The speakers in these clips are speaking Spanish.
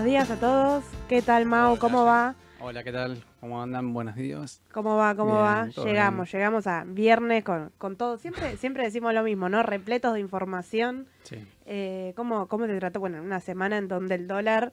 buenos días a todos. ¿Qué tal, Mau? Hola, ¿Cómo va? Hola, ¿qué tal? ¿Cómo andan? Buenos días. ¿Cómo va? ¿Cómo Bien, va? Llegamos, bien. llegamos a viernes con, con todo. Siempre, siempre decimos lo mismo, ¿no? Repletos de información. Sí. Eh, ¿cómo, ¿Cómo te trató? Bueno, una semana en donde el dólar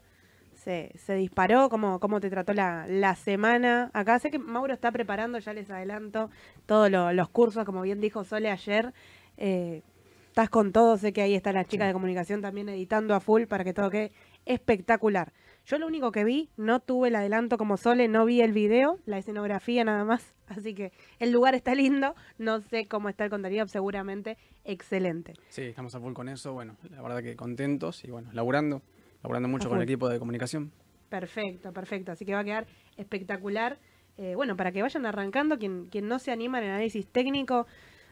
se, se disparó. ¿Cómo, ¿Cómo te trató la, la semana? Acá sé que Mauro está preparando, ya les adelanto, todos lo- los cursos, como bien dijo Sole ayer. Eh, estás con todo, sé que ahí está la chica Sí. de comunicación también editando a full para que todo quede espectacular. Yo lo único que vi, no tuve el adelanto como Sole, no vi el video, la escenografía nada más, así que el lugar está lindo, no sé cómo está el contenido, seguramente excelente. Sí, estamos a full con eso. Bueno, la verdad que contentos y bueno, laburando. Laburando mucho con el equipo de comunicación. Perfecto, perfecto. Así que va a quedar espectacular. Eh, bueno, para que vayan arrancando, quien, quien no se anima en el análisis técnico,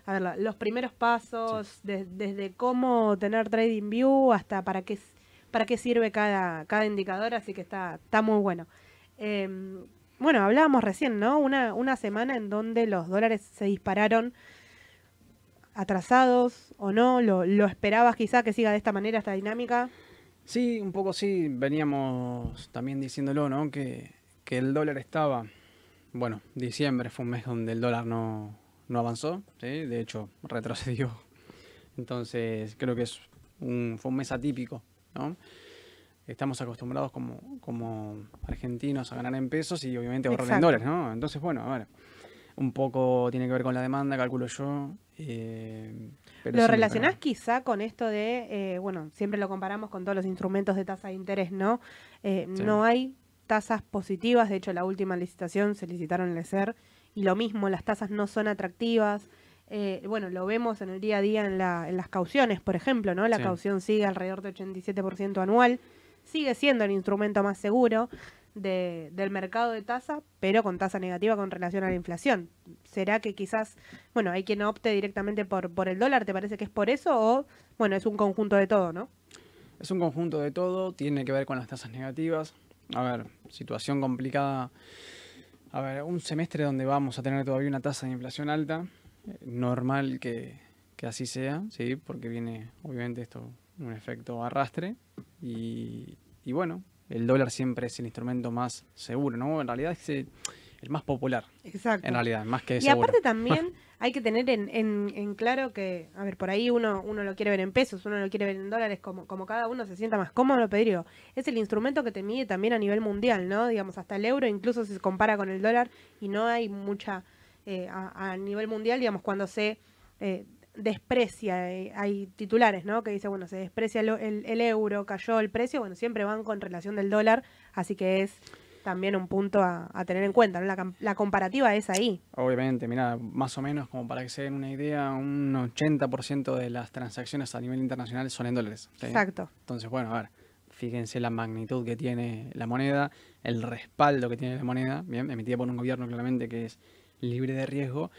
a ver, los primeros pasos, de- desde cómo tener Trading View hasta para qué, para qué sirve cada, cada indicador, así que está, está muy bueno. Eh, bueno, hablábamos recién, ¿no? Una, una semana en donde los dólares se dispararon atrasados o no, lo, lo esperabas quizá que siga de esta manera esta dinámica. Sí, un poco sí, veníamos también diciéndolo, ¿no? Que, que el dólar estaba, bueno, diciembre fue un mes donde el dólar no, no avanzó, ¿sí? De hecho, retrocedió. Entonces, creo que es un, fue un mes atípico, ¿no? Estamos acostumbrados como, como argentinos a ganar en pesos y obviamente ahorrar en Exacto. dólares, ¿no? Entonces, bueno, a ver, un poco tiene que ver con la demanda, calculo yo. eh, pero ¿Lo sí, relacionás quizá con esto de, eh, bueno, siempre lo comparamos con todos los instrumentos de tasa de interés, ¿no? Eh, Sí. No hay tasas positivas, de hecho la última licitación se licitaron en el SER y lo mismo, las tasas no son atractivas. Eh, bueno, lo vemos en el día a día en, la, en las cauciones, por ejemplo, ¿no? La Sí. caución sigue alrededor de 87% anual, sigue siendo el instrumento más seguro de- del mercado de tasa, pero con tasa negativa con relación a la inflación. ¿Será que quizás, bueno, hay quien opte directamente por, por el dólar? ¿Te parece que es por eso o, bueno, es un conjunto de todo, ¿no? Es un conjunto de todo, tiene que ver con las tasas negativas. A ver, situación complicada. A ver, un semestre donde vamos a tener todavía una tasa de inflación alta, normal que, que así sea, ¿sí? Porque viene, obviamente, esto, un efecto arrastre. Y, y bueno, el dólar siempre es el instrumento más seguro, ¿no? En realidad es el, el más popular, Exacto. en realidad, más que Y seguro. aparte también hay que tener en, en- en claro que, a ver, por ahí uno, uno lo quiere ver en pesos, uno lo quiere ver en dólares, como, como cada uno se sienta más cómodo, pero digo, es el instrumento que te mide también a nivel mundial, ¿no? Digamos, hasta el euro incluso se compara con el dólar y no hay mucha, eh, a, a nivel mundial, digamos, cuando se eh, desprecia, eh, hay titulares, ¿no? Que dice, bueno, se desprecia el, el- el euro, cayó el precio, bueno, siempre van con relación del dólar, así que es también un punto a, a tener en cuenta, ¿no? La, la comparativa es ahí. Obviamente, mira, más o menos como para que se den una idea, un 80% de las transacciones a nivel internacional son en dólares. ¿sí? Exacto. Entonces, bueno, a ver, fíjense la magnitud que tiene la moneda, el respaldo que tiene la moneda, bien, emitida por un gobierno claramente que es libre de riesgo,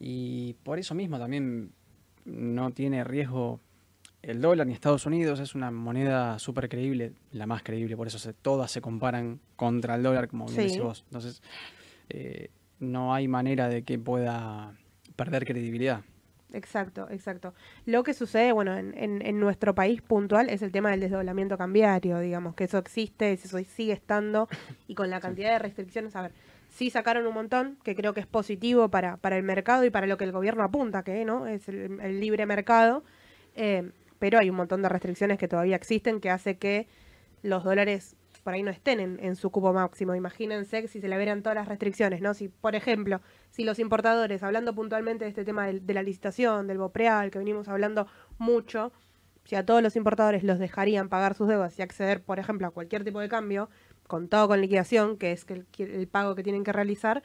y por eso mismo también no tiene riesgo el dólar ni Estados Unidos, es una moneda súper creíble, la más creíble, por eso se, todas se comparan contra el dólar, como bien Sí. decís vos. Entonces, eh, no hay manera de que pueda perder credibilidad. Exacto, exacto. Lo que sucede, bueno, en, en- en nuestro país puntual es el tema del desdoblamiento cambiario, digamos, que eso existe, eso sigue estando, y con la cantidad de restricciones, a ver, sí sacaron un montón, que creo que es positivo para, para el mercado y para lo que el gobierno apunta, que no es el, libre mercado, eh, pero hay un montón de restricciones que todavía existen que hace que los dólares por ahí no estén en, su cupo máximo. Imagínense si se le verán todas las restricciones, ¿no? Si, por ejemplo, si los importadores, hablando puntualmente de este tema del- de, la licitación, del BOPREAL, que venimos hablando mucho, si a todos los importadores los dejarían pagar sus deudas y acceder, por ejemplo, a cualquier tipo de cambio, contado con liquidación, que es el, el pago que tienen que realizar,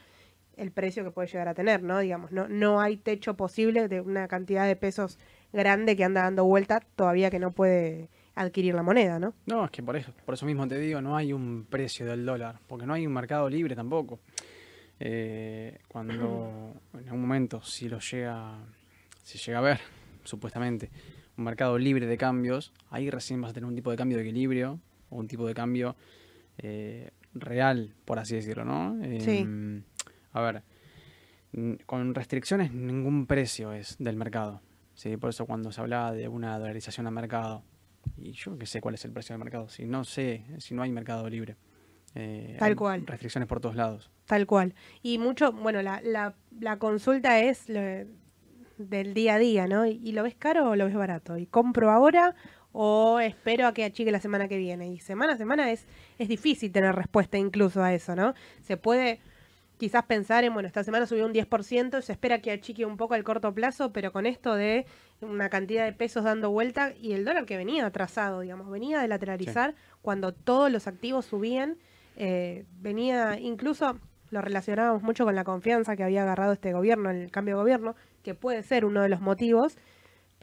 el precio que puede llegar a tener, ¿no? Digamos, no, no hay techo posible de una cantidad de pesos grande que anda dando vuelta todavía que no puede adquirir la moneda, ¿no? No, es que por eso, por eso mismo te digo, no hay un precio del dólar, porque no hay un mercado libre tampoco. Eh, cuando en algún momento, si lo llega, si llega a ver, supuestamente, un mercado libre de cambios, ahí recién vas a tener un tipo de cambio de equilibrio, o un tipo de cambio eh, real, por así decirlo, ¿no? Sí. Em, A ver, con restricciones ningún precio es del mercado. ¿sí? Por eso cuando se hablaba de una dolarización al mercado, Y yo que sé cuál es el precio del mercado, si no sé, si no hay mercado libre. Eh, Tal cual. Restricciones por todos lados. Tal cual. Y mucho, bueno, la, la, la consulta es del día a día, ¿no? ¿Y, lo ves caro o lo ves barato? ¿Y compro ahora o espero a que achique la semana que viene? Y semana a semana es, es difícil tener respuesta incluso a eso, ¿no? Se puede quizás pensar en, bueno, esta semana subió un 10%, se espera que achique un poco al corto plazo, pero con esto de una cantidad de pesos dando vuelta y el dólar que venía atrasado, digamos, venía de lateralizar cuando todos los activos subían, eh, venía incluso, lo relacionábamos mucho con la confianza que había agarrado este gobierno, el cambio de gobierno, que puede ser uno de los motivos,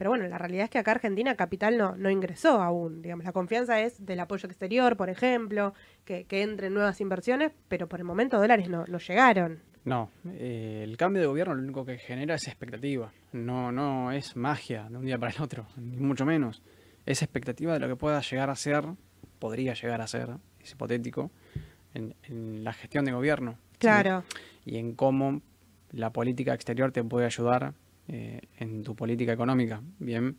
pero bueno, la realidad es que acá Argentina capital no, no ingresó aún. Digamos, la confianza es del apoyo exterior, por ejemplo, que, que entren nuevas inversiones, pero por el momento dólares no, no llegaron. No, eh, el cambio de gobierno lo único que genera es expectativa. No, no es magia de un día para el otro, ni mucho menos. Es expectativa de lo que pueda llegar a ser, podría llegar a ser, es hipotético, en, la gestión de gobierno. Claro. Y en cómo la política exterior te puede ayudar eh, en tu política económica. Bien,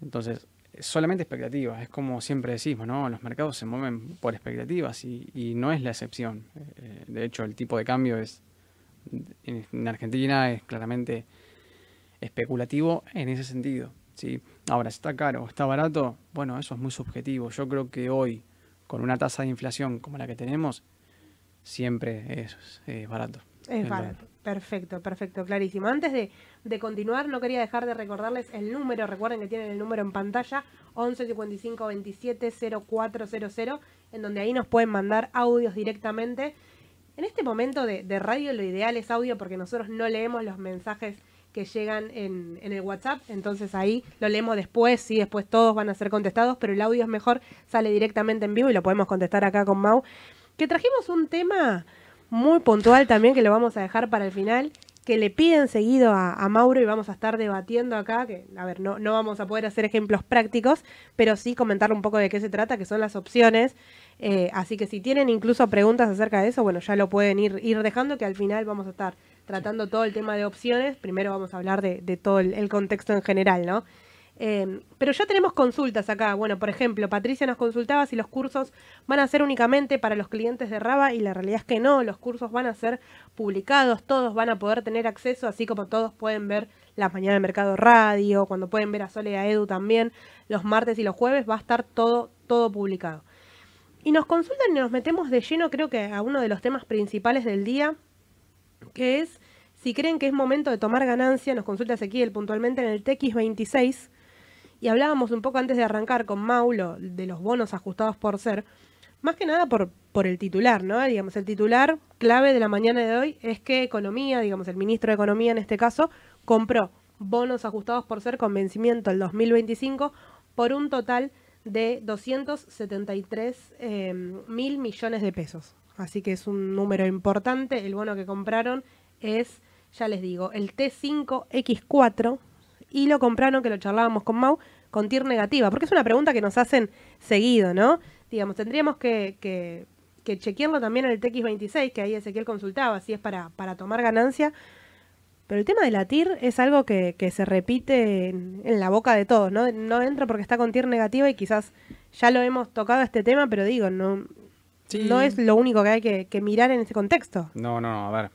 entonces, solamente expectativas, es como siempre decimos, ¿no? Los mercados se mueven por expectativas y, no es la excepción. Eh, de hecho, el tipo de cambio es en, Argentina es claramente especulativo en ese sentido. ¿sí? Ahora, está caro o está barato, bueno, eso es muy subjetivo. Yo creo que hoy, con una tasa de inflación como la que tenemos, siempre es, barato. Es barato. Perfecto, perfecto, clarísimo. Antes de, continuar, no quería dejar de recordarles el número. Recuerden que tienen el número en pantalla, 11 55 27 0400, en donde ahí nos pueden mandar audios directamente. En este momento de, radio lo ideal es audio porque nosotros no leemos los mensajes que llegan en, en, el WhatsApp, entonces ahí lo leemos después, sí, después todos van a ser contestados, pero el audio es mejor, sale directamente en vivo y lo podemos contestar acá con Mau. Que trajimos un tema muy puntual también que lo vamos a dejar para el final, que le piden seguido a, Mauro y vamos a estar debatiendo acá, que a ver, no, no vamos a poder hacer ejemplos prácticos, pero sí comentar un poco de qué se trata, que son las opciones. Eh, así que si tienen incluso preguntas acerca de eso, bueno, ya lo pueden ir, ir dejando, que al final vamos a estar tratando todo el tema de opciones. Primero vamos a hablar de, todo el, contexto en general, ¿no? Em, pero ya tenemos consultas acá. Bueno, por ejemplo, Patricia nos consultaba si los cursos van a ser únicamente para los clientes de Raba y la realidad es que no, los cursos van a ser publicados, todos van a poder tener acceso, así como todos pueden ver las mañanas de Mercado Radio, cuando pueden ver a Sole y a Edu también, los martes y los jueves va a estar todo, todo publicado. Y nos consultan y nos metemos de lleno creo que a uno de los temas principales del día, que es si creen que es momento de tomar ganancia, nos consulta Ezequiel puntualmente en el TX26, y hablábamos un poco antes de arrancar con Maulo de los bonos ajustados por ser, más que nada por, por el titular, ¿no? Digamos, el titular clave de la mañana de hoy es que Economía, digamos, el ministro de Economía en este caso, compró bonos ajustados por ser con vencimiento el 2025 por un total de 273 em, mil millones de pesos. Así que es un número importante. El bono que compraron es, ya les digo, el T5X4 y lo compraron, que lo charlábamos con Mau, con TIR negativa? Porque es una pregunta que nos hacen seguido, ¿no? Digamos, tendríamos que, que, chequearlo también en el TX26, que ahí Ezequiel consultaba, si es para, para tomar ganancia. Pero el tema de la TIR es algo que, se repite en, la boca de todos, ¿no? No entra porque está con TIR negativa y quizás ya lo hemos tocado este tema, pero digo, no, no es lo único que hay que, que mirar en este contexto. No, no, no, a ver.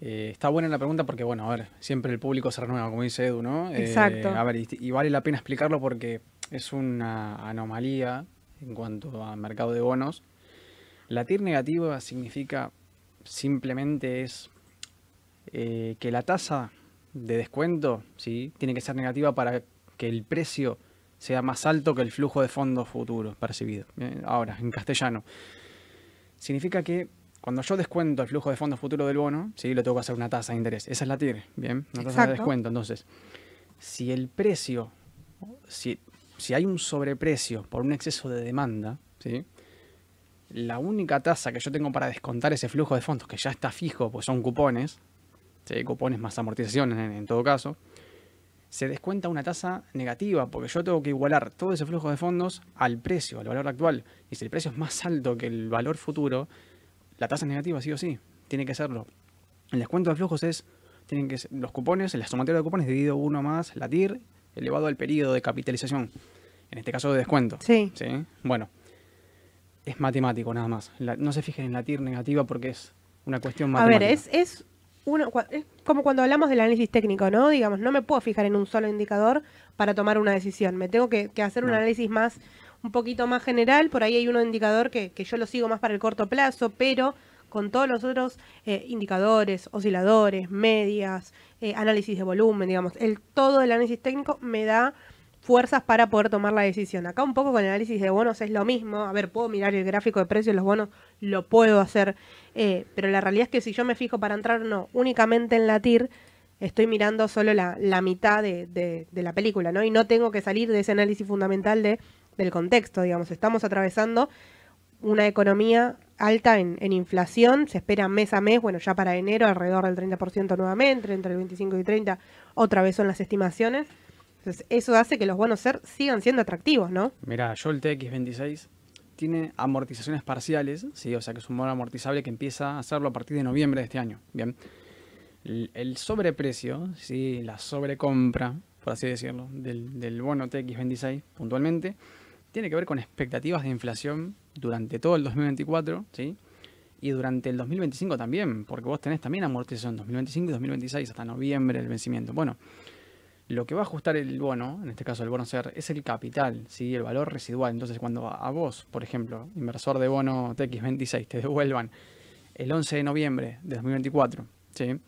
Eh, está buena la pregunta porque, bueno, a ver, siempre el público se renueva, como dice Edu, ¿no? Eh, Exacto. a ver, y, vale la pena explicarlo porque es una anomalía en cuanto al mercado de bonos. La TIR negativa significa simplemente es eh, que la tasa de descuento ¿sí? tiene que ser negativa para que el precio sea más alto que el flujo de fondos futuros percibido. Ahora, en castellano. Significa que cuando yo descuento el flujo de fondos futuro del bono, ¿sí? lo tengo que hacer una tasa de interés. Esa es la TIR, ¿bien? Una tasa de descuento. Entonces, si el precio, si, si hay un sobreprecio por un exceso de demanda, ¿sí? la única tasa que yo tengo para descontar ese flujo de fondos, que ya está fijo, pues son cupones, ¿sí? cupones más amortizaciones en, en todo caso, se descuenta una tasa negativa, porque yo tengo que igualar todo ese flujo de fondos al precio, al valor actual. Y si el precio es más alto que el valor futuro, la tasa es negativa, sí o sí, tiene que serlo. El descuento de flujos es, tienen que ser los cupones, el sumatorio de cupones dividido uno más la TIR elevado al periodo de capitalización. en este caso de descuento. Sí. ¿sí? Bueno, es matemático nada más. La- no se fijen en la TIR negativa porque es una cuestión A matemática. ver, es, es, uno, es como cuando hablamos del análisis técnico, ¿no? Digamos, no me puedo fijar en un solo indicador para tomar una decisión. Me tengo que, que hacer un análisis más, un poquito más general. Por ahí hay un indicador que, que yo lo sigo más para el corto plazo, pero con todos los otros eh, indicadores, osciladores, medias, eh, análisis de volumen, digamos, el todo el análisis técnico me da fuerzas para poder tomar la decisión. Acá un poco con el análisis de bonos es lo mismo. A ver, puedo mirar el gráfico de precios de los bonos, lo puedo hacer, eh, pero la realidad es que si yo me fijo para entrar, no, únicamente en la TIR, estoy mirando solo la, la mitad de, de- de la película, ¿no? Y no tengo que salir de ese análisis fundamental de, del contexto, digamos. Estamos atravesando una economía alta en, inflación, se espera mes a mes, bueno, ya para enero alrededor del 30% nuevamente, entre el 25 y 30, otra vez son las estimaciones. Entonces, eso hace que los bonos ser sigan siendo atractivos, ¿no? Mirá, yo el TX26 tiene amortizaciones parciales, ¿sí? o sea que es un bono amortizable que empieza a hacerlo a partir de noviembre de este año. Bien. El, el sobreprecio, ¿sí? la sobrecompra, por así decirlo, del, del bono TX26 puntualmente, tiene que ver con expectativas de inflación durante todo el 2024, ¿sí? Y durante el 2025 también, porque vos tenés también amortización 2025 y 2026 hasta noviembre del vencimiento. Bueno, lo que va a ajustar el bono, en este caso el bono SER, es el capital, ¿sí? el valor residual. Entonces, cuando a vos, por ejemplo, inversor de bono TX26, te devuelvan el 11 de noviembre de 2024, ¿sí?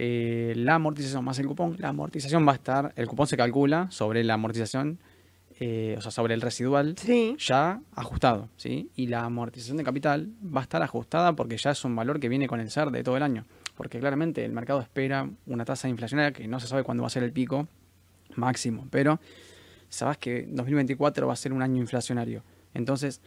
Eh, la amortización más el cupón, la amortización va a estar, el cupón se calcula sobre la amortización, eh, o sea, sobre el residual Sí. ya ajustado, ¿sí? Y la amortización de capital va a estar ajustada porque ya es un valor que viene con el SER de todo el año. Porque claramente el mercado espera una tasa inflacionaria que no se sabe cuándo va a ser el pico máximo, pero sabes que 2024 va a ser un año inflacionario. Entonces,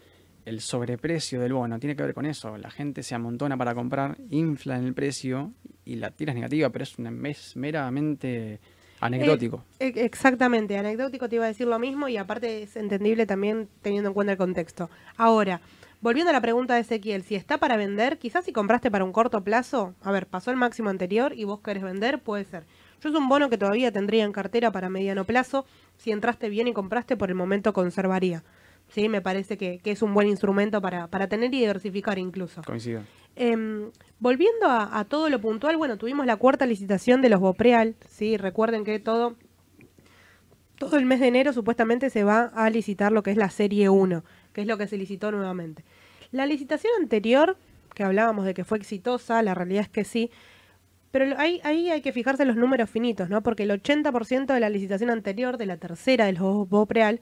el sobreprecio del bono tiene que ver con eso. La gente se amontona para comprar, infla en el precio y la tira es negativa, pero es, una, es meramente anecdótico. E- Exactamente, anecdótico te iba a decir lo mismo y aparte es entendible también teniendo en cuenta el contexto. Ahora, volviendo a la pregunta de Ezequiel, si está para vender, quizás si compraste para un corto plazo, a ver, pasó el máximo anterior y vos querés vender, puede ser. Yo es un bono que todavía tendría en cartera para mediano plazo, si entraste bien y compraste, por el momento conservaría. Sí, me parece que, que es un buen instrumento para, para tener y diversificar incluso. Coincido. Em, volviendo a, todo lo puntual, bueno, tuvimos la cuarta licitación de los Bopreal, ¿sí? Recuerden que todo, todo el mes de enero supuestamente se va a licitar lo que es la serie 1, que es lo que se licitó nuevamente. La licitación anterior, que hablábamos de que fue exitosa, la realidad es que sí, pero ahí, hay que fijarse los números finitos, ¿no? Porque el 80% de la licitación anterior, de la tercera de los Bopreal,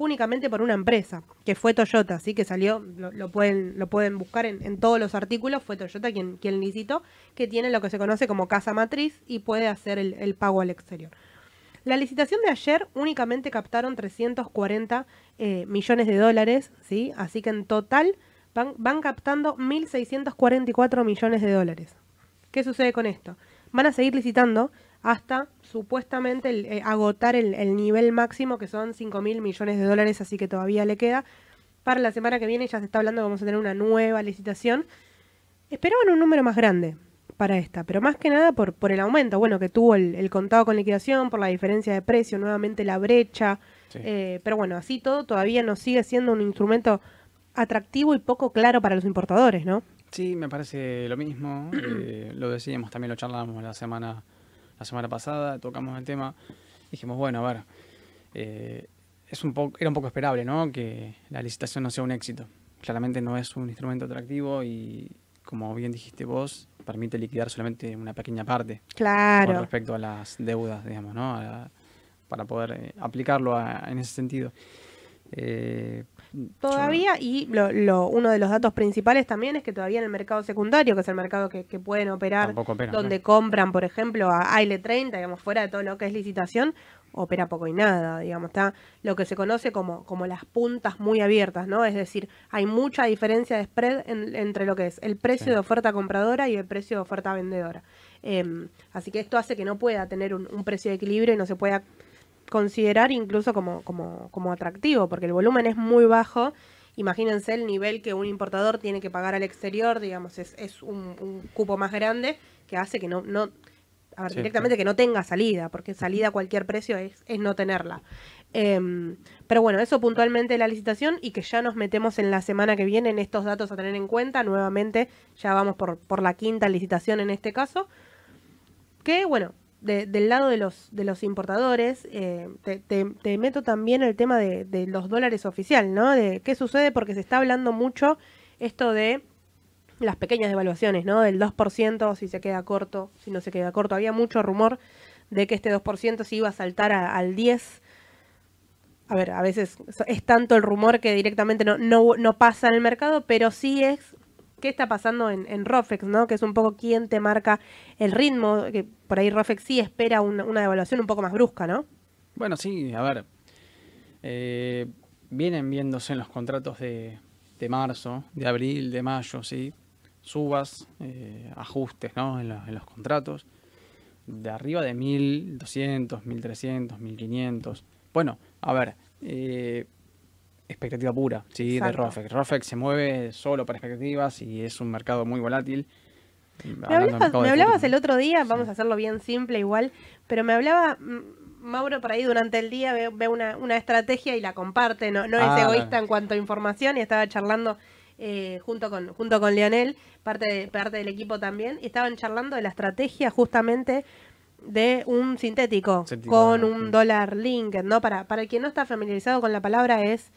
únicamente por una empresa, que fue Toyota, así que salió, lo, lo pueden, lo pueden buscar en, en todos los artículos, fue Toyota quien, quien licitó, que tiene lo que se conoce como casa matriz y puede hacer el, el pago al exterior. La licitación de ayer únicamente captaron 340 eh, millones de dólares, ¿sí? Así que en total van, van captando 1.644 millones de dólares. ¿Qué sucede con esto? Van a seguir licitando hasta supuestamente el, eh, agotar el, el nivel máximo que son 5 mil millones de dólares, así que todavía le queda. Para la semana que viene ya se está hablando que vamos a tener una nueva licitación. Esperaban un número más grande para esta, pero más que nada por, por el aumento, bueno, que tuvo el, el contado con liquidación, por la diferencia de precio, nuevamente la brecha. Sí. eh, pero bueno, así todo todavía nos sigue siendo un instrumento atractivo y poco claro para los importadores, ¿no? Sí, me parece lo mismo. eh, lo decíamos, también lo charlábamos la semana, la semana pasada, tocamos el tema. Dijimos, bueno, a ver, eh, es un poco, era un poco esperable, ¿no? Que la licitación no sea un éxito. Claramente no es un instrumento atractivo y, como bien dijiste vos, permite liquidar solamente una pequeña parte con respecto a las deudas, digamos, ¿no? A para poder eh, aplicarlo a- en ese sentido. Eh, Todavía, y lo, lo- uno de los datos principales también es que todavía en el mercado secundario, que es el mercado que, que pueden operar, donde compran, por ejemplo, a AIL30, digamos, fuera de todo lo que es licitación, opera poco y nada, digamos, está lo que se conoce como, como las puntas muy abiertas, ¿no? Es decir, hay mucha diferencia de spread en- entre lo que es el precio Sí. de oferta compradora y el precio de oferta vendedora. Em, así que esto hace que no pueda tener un, un precio de equilibrio y no se pueda considerar incluso como, como, como atractivo, porque el volumen es muy bajo. Imagínense el nivel que un importador tiene que pagar al exterior, digamos, es, es un, un cupo más grande que hace que no, no a ver, Sí, directamente que no tenga salida, porque salida a cualquier precio es, es no tenerla. Em, pero bueno, eso puntualmente la licitación y que ya nos metemos en la semana que viene en estos datos a tener en cuenta. Nuevamente, ya vamos por, por la quinta licitación en este caso. Que bueno, del lado de los, de los importadores, eh, te, meto también el tema de, de, los dólares oficial, ¿no? De qué sucede porque se está hablando mucho esto de las pequeñas devaluaciones, ¿no? Del 2%, si se queda corto, si no se queda corto. Había mucho rumor de que este 2% se iba a saltar al 10%. A ver, a veces es tanto el rumor que directamente no, no, no pasa en el mercado, pero sí es qué está pasando en, Rofex, ¿no? Que es un poco quién te marca el ritmo, que por ahí Rofex sí espera una, devaluación un poco más brusca, ¿no? Bueno, sí, a ver, eh, vienen viéndose en los contratos de, marzo, de abril, de mayo, ¿sí? Subas, eh, ajustes, ¿no? En, en, los contratos, de arriba de 1200, 1300, 1500. Bueno, a ver, eh, expectativa pura, ¿sí? De Rofex. Rofex se mueve solo para expectativas y es un mercado muy volátil. Me, hablabas, el otro día, vamos a hacerlo bien simple igual, pero me hablaba mm, Mauro por ahí durante el día, ve, una, una, estrategia y la comparte, no, no es ah, egoísta en cuanto a información y estaba charlando eh, junto con junto con Leonel, parte, parte del equipo también, y estaban charlando de la estrategia justamente de un sintético, con un dólar linked, ¿no? Para, para quien no está familiarizado con la palabra es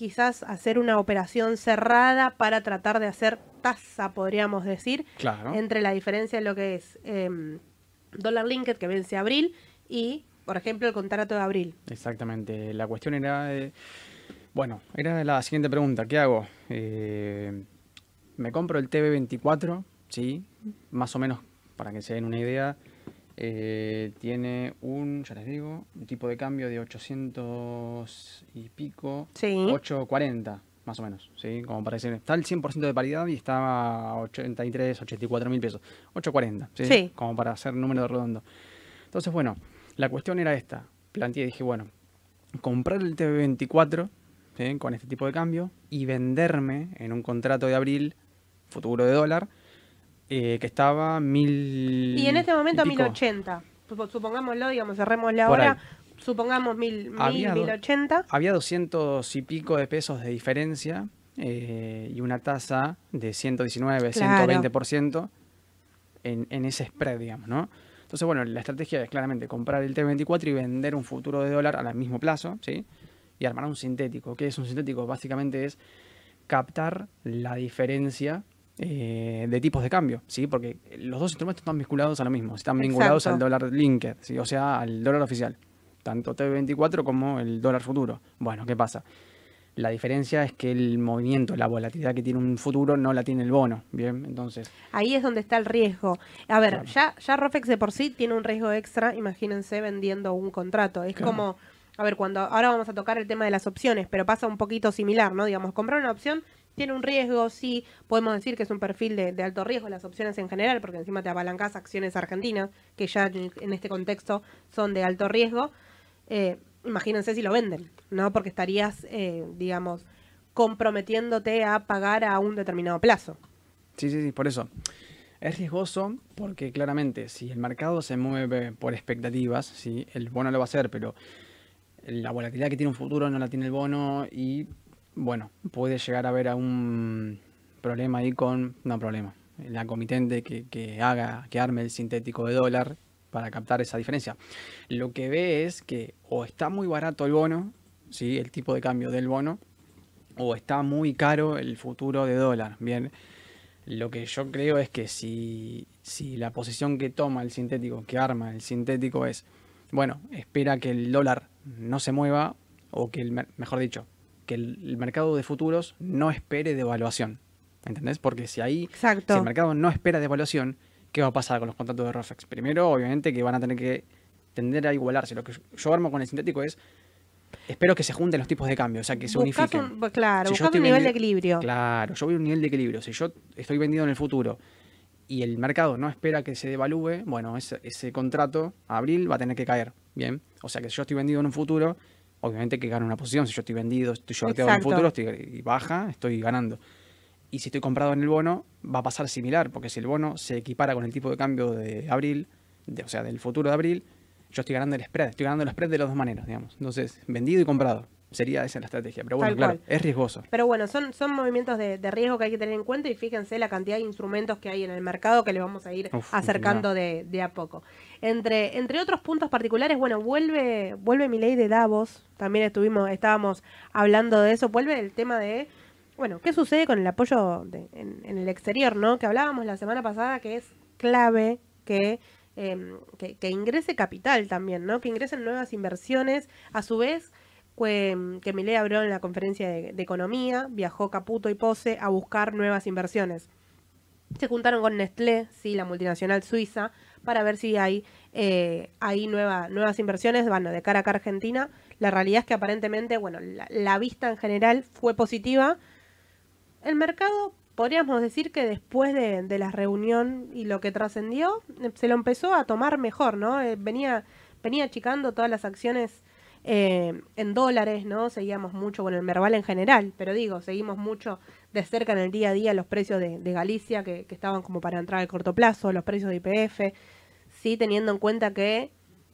quizás hacer una operación cerrada para tratar de hacer tasa, podríamos decir, entre la diferencia de lo que es eh, dólar linked que vence abril y, por ejemplo, el contrato de abril. Exactamente. La cuestión era, bueno, era la siguiente pregunta, ¿qué hago? Eh, me compro el TV24, sí, más o menos para que se den una idea eh, tiene un, ya les digo, un tipo de cambio de 800 y pico, sí. 840 más o menos, ¿sí? Como para decir, está el 100% de paridad y está a 83, 84 mil pesos, 840, ¿sí? ¿sí? Como para hacer número redondo. Entonces, bueno, la cuestión era esta, planteé dije, bueno, comprar el TV24 ¿sí? con este tipo de cambio y venderme en un contrato de abril futuro de dólar eh, que estaba mil. Y en este momento a 1080. Supongámoslo, digamos, cerrémosle ahora. Supongamos mil, había 1080. Había 200 y pico de pesos de diferencia eh, y una tasa de 119, 120% en, en ese spread, digamos, ¿no? Entonces, bueno, la estrategia es claramente comprar el T24 y vender un futuro de dólar al mismo plazo, ¿sí? Y armar un sintético. ¿Qué es un sintético? Básicamente es captar la diferencia eh, de tipos de cambio, ¿sí? Porque los dos instrumentos están vinculados a lo mismo, están vinculados al dólar linked, ¿sí? O sea, al dólar oficial, tanto TV24 como el dólar futuro. Bueno, ¿qué pasa? La diferencia es que el movimiento, la volatilidad que tiene un futuro no la tiene el bono, ¿bien? Entonces... Ahí es donde está el riesgo. A ver, ya, ya Rofex de por sí tiene un riesgo extra, imagínense vendiendo un contrato. Es como, a ver, cuando ahora vamos a tocar el tema de las opciones, pero pasa un poquito similar, ¿no? Digamos, comprar una opción tiene un riesgo, sí, podemos decir que es un perfil de, alto riesgo las opciones en general, porque encima te apalancas acciones argentinas, que ya en este contexto son de alto riesgo. Eh, imagínense si lo venden, ¿no? Porque estarías, eh, digamos, comprometiéndote a pagar a un determinado plazo. Sí, sí, sí, por eso. Es riesgoso porque claramente si el mercado se mueve por expectativas, ¿sí? el bono lo va a hacer, pero la volatilidad que tiene un futuro no la tiene el bono y bueno, puede llegar a haber un problema ahí con, no problema, la comitente que, que haga, que arme el sintético de dólar para captar esa diferencia. Lo que ve es que o está muy barato el bono, ¿sí? el tipo de cambio del bono, o está muy caro el futuro de dólar. Bien, lo que yo creo es que si, si la posición que toma el sintético, que arma el sintético es, bueno, espera que el dólar no se mueva, o que el, mejor dicho, que el, mercado de futuros no espere devaluación. ¿Entendés? Porque si ahí, si el mercado no espera devaluación, ¿qué va a pasar con los contratos de ROFEX? Primero, obviamente, que van a tener que tender a igualarse. Lo que yo armo con el sintético es espero que se junten los tipos de cambio, o sea, que se unifiquen. Pues claro, si un nivel de equilibrio. Claro, yo voy a un nivel de equilibrio. Si yo estoy vendido en el futuro y el mercado no espera que se devalúe, bueno, ese, ese contrato a abril va a tener que caer. Bien, o sea que si yo estoy vendido en un futuro obviamente que gano una posición. Si yo estoy vendido, estoy shorteado en el futuro, estoy y baja, estoy ganando. Y si estoy comprado en el bono, va a pasar similar, porque si el bono se equipara con el tipo de cambio de abril, o sea, del futuro de abril, yo estoy ganando el spread, estoy ganando el spread de las dos maneras, digamos. Entonces, vendido y comprado. Sería esa la estrategia. Pero bueno, Tal claro, cual. es riesgoso. Pero bueno, son, son movimientos de, de riesgo que hay que tener en cuenta y fíjense la cantidad de instrumentos que hay en el mercado que le vamos a ir Uf, acercando de, de a poco. Entre, entre otros puntos particulares, bueno, vuelve, vuelve mi ley de Davos, también estuvimos, estábamos hablando de eso, vuelve el tema de, bueno, ¿qué sucede con el apoyo de- en, en el exterior, no? Que hablábamos la semana pasada que es clave que, em, que, que ingrese capital también, ¿no? Que ingresen nuevas inversiones, a su vez que, que Milei abrió en la conferencia de, economía, viajó Caputo y Pose a buscar nuevas inversiones. Se juntaron con Nestlé, sí, la multinacional suiza, para ver si hay, eh, hay nueva- nuevas inversiones, bueno, de cara acá a Argentina. La realidad es que aparentemente, bueno, la, la vista en general fue positiva. El mercado, podríamos decir que después de, de la reunión y lo que trascendió, eh, se lo empezó a tomar mejor, ¿no? Eh, venía, venía achicando todas las acciones eh, en dólares, ¿no? Seguíamos mucho con el Merval en general, pero digo, seguimos mucho de cerca en el día a día los precios de, Galicia que, que estaban como para entrar al corto plazo, los precios de IPF, sí teniendo en cuenta que,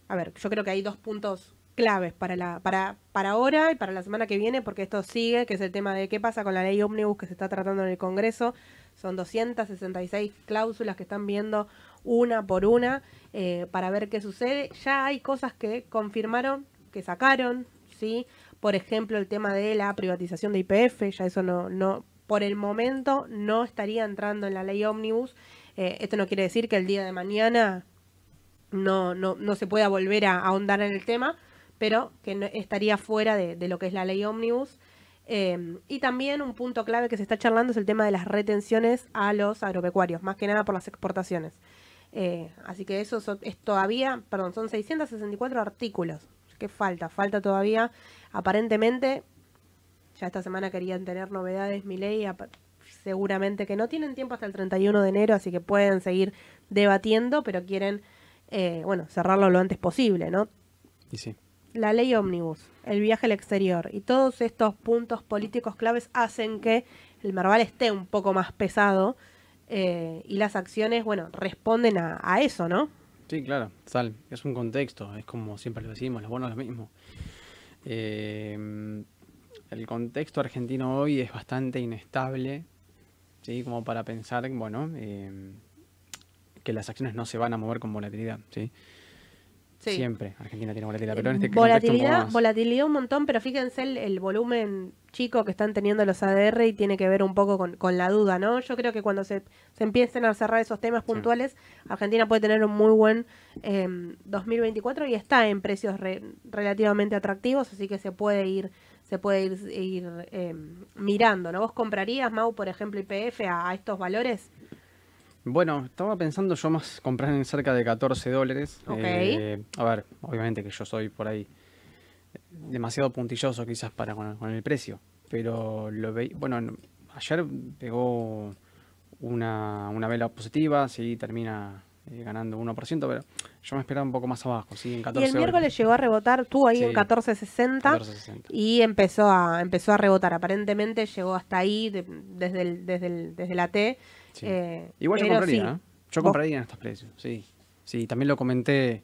a ver, yo creo que hay dos puntos claves para la para para ahora y para la semana que viene porque esto sigue que es el tema de qué pasa con la ley ómnibus que se está tratando en el Congreso son 266 cláusulas que están viendo una por una eh, para ver qué sucede ya hay cosas que confirmaron que sacaron sí por ejemplo el tema de la privatización de IPF ya eso no no por el momento no estaría entrando en la ley ómnibus Eh, esto no quiere decir que el día de mañana no, no, no se pueda volver a ahondar en el tema, pero que no- estaría fuera de, lo que es la ley ómnibus. Eh, y también un punto clave que se está charlando es el tema de las retenciones a los agropecuarios, más que nada por las exportaciones. Eh, así que eso so- es todavía, perdón, son 664 artículos. ¿Qué falta? Falta todavía, aparentemente, ya esta semana querían tener novedades, mi ley, seguramente que no tienen tiempo hasta el 31 de enero, así que pueden seguir debatiendo, pero quieren, eh, bueno, cerrarlo lo antes posible, ¿no? Y sí. La ley ómnibus, el viaje al exterior y todos estos puntos políticos claves hacen que el Merval esté un poco más pesado eh, y las acciones, bueno, responden a, a eso, ¿no? Sí, claro, sal. Es un contexto, es como siempre lo decimos, lo bueno es lo mismo. Eh, el contexto argentino hoy es bastante inestable, ¿sí? Como para pensar, bueno, eh, que las acciones no se van a mover con volatilidad, ¿sí? Siempre Argentina tiene volatilidad, pero en este un poco volatilidad, más. volatilidad un montón, pero fíjense el, el volumen chico que están teniendo los ADR y tiene que ver un poco con, con la duda, ¿no? Yo creo que cuando se, se empiecen a cerrar esos temas puntuales, Argentina puede tener un muy buen eh, 2024 y está en precios re- relativamente atractivos, así que se puede ir se puede ir, ir, eh, mirando, ¿no? ¿Vos comprarías, Mau, por ejemplo, IPF a, a estos valores? Bueno, estaba pensando yo más comprar en cerca de 14 dólares. Ok. Eh, a ver, obviamente que yo soy por ahí demasiado puntilloso quizás para con, con el precio. Pero lo veí. Bueno, no- ayer pegó una, una vela positiva, sí, termina eh, ganando 1%, pero yo me esperaba un poco más abajo, sí, en 14 Y el miércoles llegó a rebotar, tú ahí en Sí. 14.60 14.60. y empezó a empezó a rebotar. Aparentemente llegó hasta ahí de- desde el, desde el, desde la T. Sí. eh, Igual yo compraría, sí. ¿eh? Yo Vos- compraría en estos precios, sí. Sí, también lo comenté.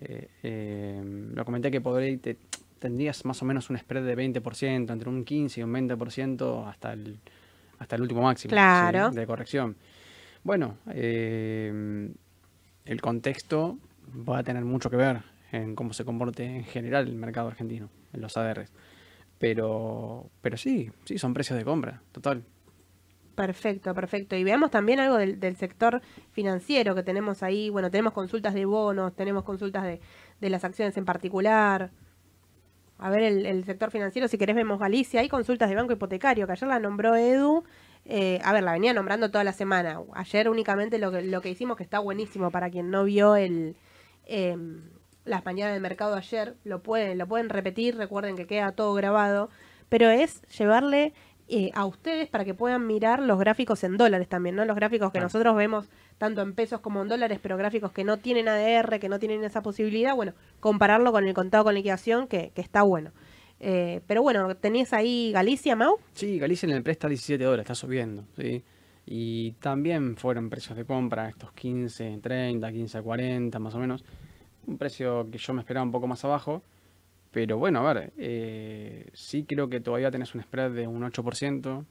Eh, eh, lo comenté que podría, te- tendrías más o menos un spread de 20%, entre un 15 y un 20% hasta el, hasta el último máximo de corrección. Bueno, eh, el contexto va a tener mucho que ver en cómo se comporte en general el mercado argentino, en los ADRs. Pero, pero sí, sí, son precios de compra, total. Perfecto, perfecto. Y veamos también algo del, sector financiero que tenemos ahí. Bueno, tenemos consultas de bonos, tenemos consultas de, de las acciones en particular. A ver, el, sector financiero, si querés vemos Galicia, hay consultas de banco hipotecario, que ayer la nombró Edu. Eh, a ver, la venía nombrando toda la semana. Ayer únicamente lo que, lo que hicimos, que está buenísimo para quien no vio el em, las mañanas del mercado ayer, lo pueden, lo pueden repetir, recuerden que queda todo grabado, pero es llevarle eh, a ustedes para que puedan mirar los gráficos en dólares también, ¿no? Los gráficos que nosotros vemos tanto en pesos como en dólares, pero gráficos que no tienen ADR, que no tienen esa posibilidad, bueno, compararlo con el contado con liquidación, que, que está bueno. Eh, pero bueno, tenías ahí Galicia, Mau. Sí, Galicia en el pre está 17 dólares, está subiendo, ¿sí? Y también fueron precios de compra, estos 15, 30, 15, 40 más o menos. un precio que yo me esperaba un poco más abajo. Pero bueno, a ver, eh, sí creo que todavía tenés un spread de un 8%,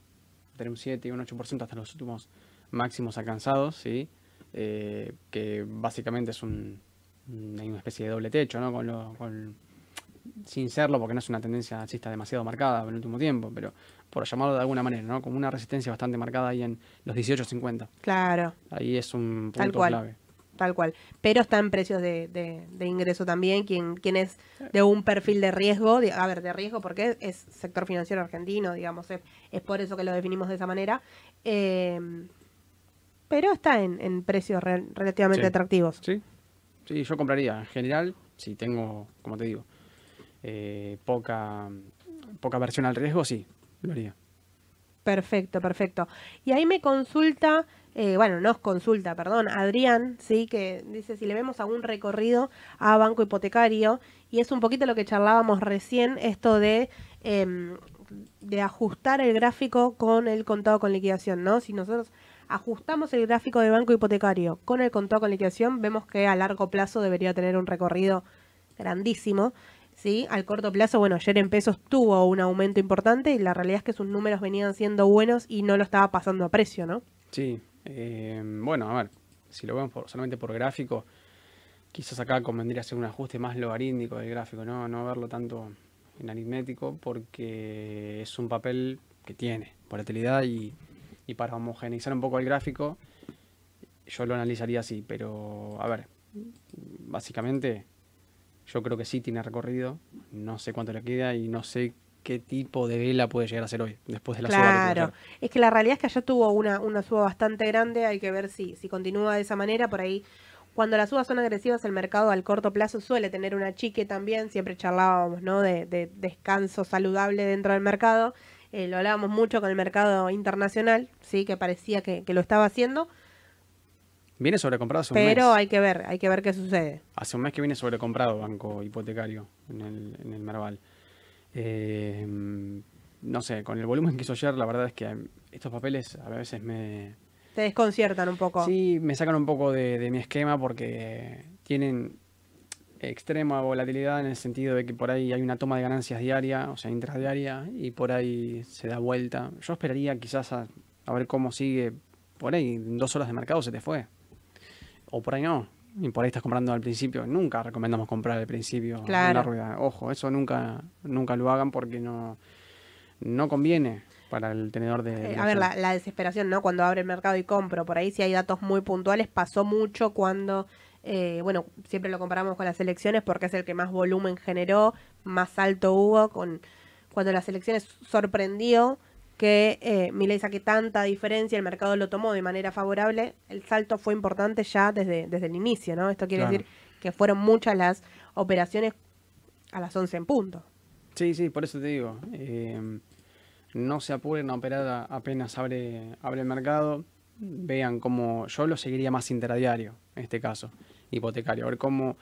entre un 7 y un 8% hasta los últimos máximos alcanzados, ¿sí? Eh, que básicamente es un, una especie de doble techo, ¿no? Con lo, con, sin serlo, porque no es una tendencia alcista demasiado marcada en el último tiempo, pero por llamarlo de alguna manera, ¿no? Como una resistencia bastante marcada ahí en los 18.50. Claro. Ahí es un punto clave. Tal cual. Pero está en precios de, de- de ingreso también. Quien, quien es de un perfil de riesgo, de- a ver, de riesgo porque es sector financiero argentino, digamos, es, es por eso que lo definimos de esa manera. Eh, pero está en, en precios re- relativamente Sí. atractivos. Sí, sí, yo compraría. En general, si tengo, como te digo, eh, poca, poca versión al riesgo, sí, lo haría. Perfecto, perfecto. Y ahí me consulta, eh, bueno, nos consulta, perdón, Adrián, sí, que dice si le vemos algún recorrido a banco hipotecario, y es un poquito lo que charlábamos recién, esto de, em, de ajustar el gráfico con el contado con liquidación, ¿no? Si nosotros ajustamos el gráfico de banco hipotecario con el contado con liquidación, vemos que a largo plazo debería tener un recorrido grandísimo. ¿sí? Al corto plazo, bueno, ayer en pesos tuvo un aumento importante y la realidad es que sus números venían siendo buenos y no lo estaba pasando a precio, ¿no? Sí, eh, bueno, a ver, si lo vemos por- solamente por gráfico, quizás acá convendría hacer un ajuste más logarítmico del gráfico, ¿no? No verlo tanto en aritmético, porque es un papel que tiene volatilidad y, y para homogeneizar un poco el gráfico, yo lo analizaría así, pero a ver, básicamente yo creo que sí tiene recorrido, no sé cuánto le queda y no sé qué tipo de vela puede llegar a ser hoy, después de la suba Claro, ayer. es que la realidad es que allá tuvo una, una suba bastante grande, hay que ver si, si continúa de esa manera, por ahí cuando las subas son agresivas el mercado al corto plazo suele tener una chique también, siempre charlábamos ¿no? de, de descanso saludable dentro del mercado, eh, lo hablábamos mucho con el mercado internacional, sí, que parecía que, que lo estaba haciendo, Viene sobrecomprado hace un pero mes. hay que ver, hay que ver qué sucede. Hace un mes que viene sobrecomprado banco hipotecario en el, en el Merval. Eh, no sé, con el volumen que hizo ayer, la verdad es que estos papeles a veces me, Te desconciertan un poco. sí, me sacan un poco de, de mi esquema porque tienen extrema volatilidad en el sentido de que por ahí hay una toma de ganancias diaria, o sea, intradiaria, y por ahí se da vuelta. Yo esperaría quizás a, a ver cómo sigue. Por ahí, en dos horas de mercado se te fue. O por ahí no. Y por ahí estás comprando al principio. Nunca recomendamos comprar al principio Claro. la rueda. Ojo, eso nunca, nunca lo hagan porque no, no conviene para el tenedor de. Eh, a ver, la desesperación, ¿no? Cuando abre el mercado y compro, por ahí si hay datos muy puntuales, pasó mucho cuando, eh, bueno, siempre lo comparamos con las elecciones porque es el que más volumen generó, más alto hubo, con cuando las elecciones sorprendió que eh, Milei saque tanta diferencia, el mercado lo tomó de manera favorable, el salto fue importante ya desde, desde el inicio, ¿no? Esto quiere Claro. decir que fueron muchas las operaciones a las 11 en punto. Sí, sí, por eso te digo. eh, no se apuren a operar a- apenas abre, abre el mercado. Vean cómo. Yo lo seguiría más interadiario, en este caso, hipotecario. A ver cómo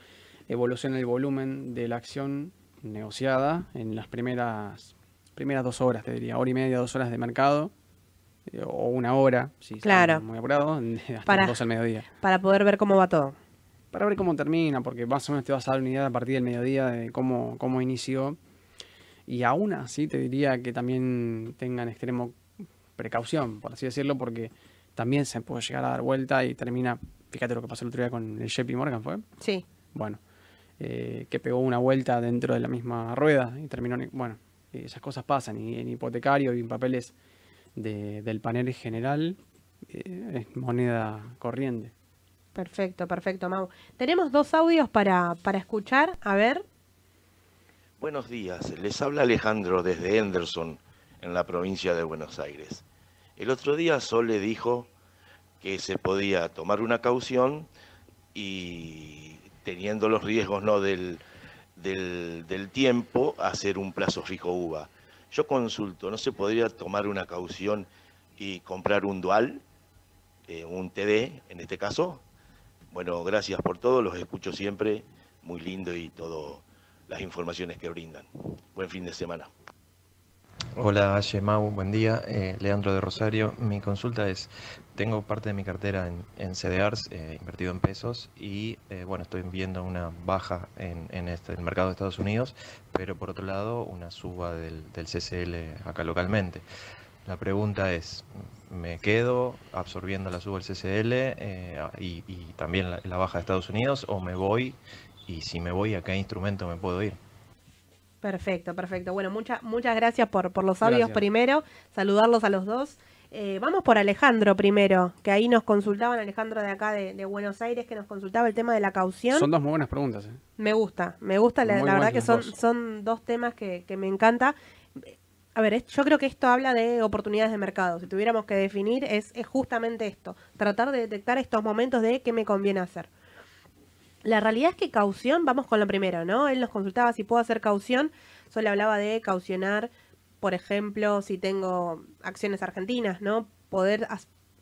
evoluciona el volumen de la acción negociada en las primeras, primeras dos horas, te diría. Hora y media, dos horas de mercado. eh, O una hora, si Claro. muy apurado, hasta Para- 12 al mediodía. Para poder ver cómo va todo. Para ver cómo termina, porque más o menos te vas a dar una idea a partir del mediodía de cómo, cómo inició. Y aún así te diría que también tengan extremo precaución, por así decirlo, porque también se puede llegar a dar vuelta y termina, fíjate lo que pasó el otro día con el JP Morgan, ¿fue? Sí. Bueno, eh, que pegó una vuelta dentro de la misma rueda y terminó, en- bueno, esas cosas pasan y en hipotecario y en papeles de- del panel general eh, es moneda corriente. Perfecto, perfecto, Mau. Tenemos dos audios para, para escuchar. A ver. Buenos días, les habla Alejandro desde Henderson, en la provincia de Buenos Aires. El otro día Sole dijo que se podía tomar una caución y teniendo los riesgos no del, del, del tiempo, hacer un plazo fijo UVA. Yo consulto, ¿no se podría tomar una caución y comprar un dual, eh, un TD en este caso? Bueno, gracias por todo, los escucho siempre, muy lindo y todo las informaciones que brindan. Buen fin de semana. Hola, Aye Mau, buen día. Eh, Leandro de Rosario. Mi consulta es, tengo parte de mi cartera en, en CDRs, eh, invertido en pesos, y eh, bueno, estoy viendo una baja en, este, el mercado de Estados Unidos, pero por otro lado una suba del, del CCL acá localmente. La pregunta es, ¿me quedo absorbiendo la suba del CCL y, y también la, la baja de Estados Unidos o me voy? Y si me voy, ¿a qué instrumento me puedo ir? Perfecto, perfecto. Bueno, muchas muchas gracias por, por los audios Gracias. primero, saludarlos a los dos. Eh, vamos por Alejandro primero, que ahí nos consultaban, Alejandro de acá de, de Buenos Aires, que nos consultaba el tema de la caución. Son dos muy buenas preguntas. ¿eh? Me gusta, me gusta, la, verdad que son, dos. son dos temas que, que me encanta. A ver, yo creo que esto habla de oportunidades de mercado. Si tuviéramos que definir, es, es justamente esto, tratar de detectar estos momentos de qué me conviene hacer. La realidad es que caución, vamos con lo primero, ¿no? Él nos consultaba si puedo hacer caución, solo hablaba de caucionar, por ejemplo, si tengo acciones argentinas, ¿no? Poder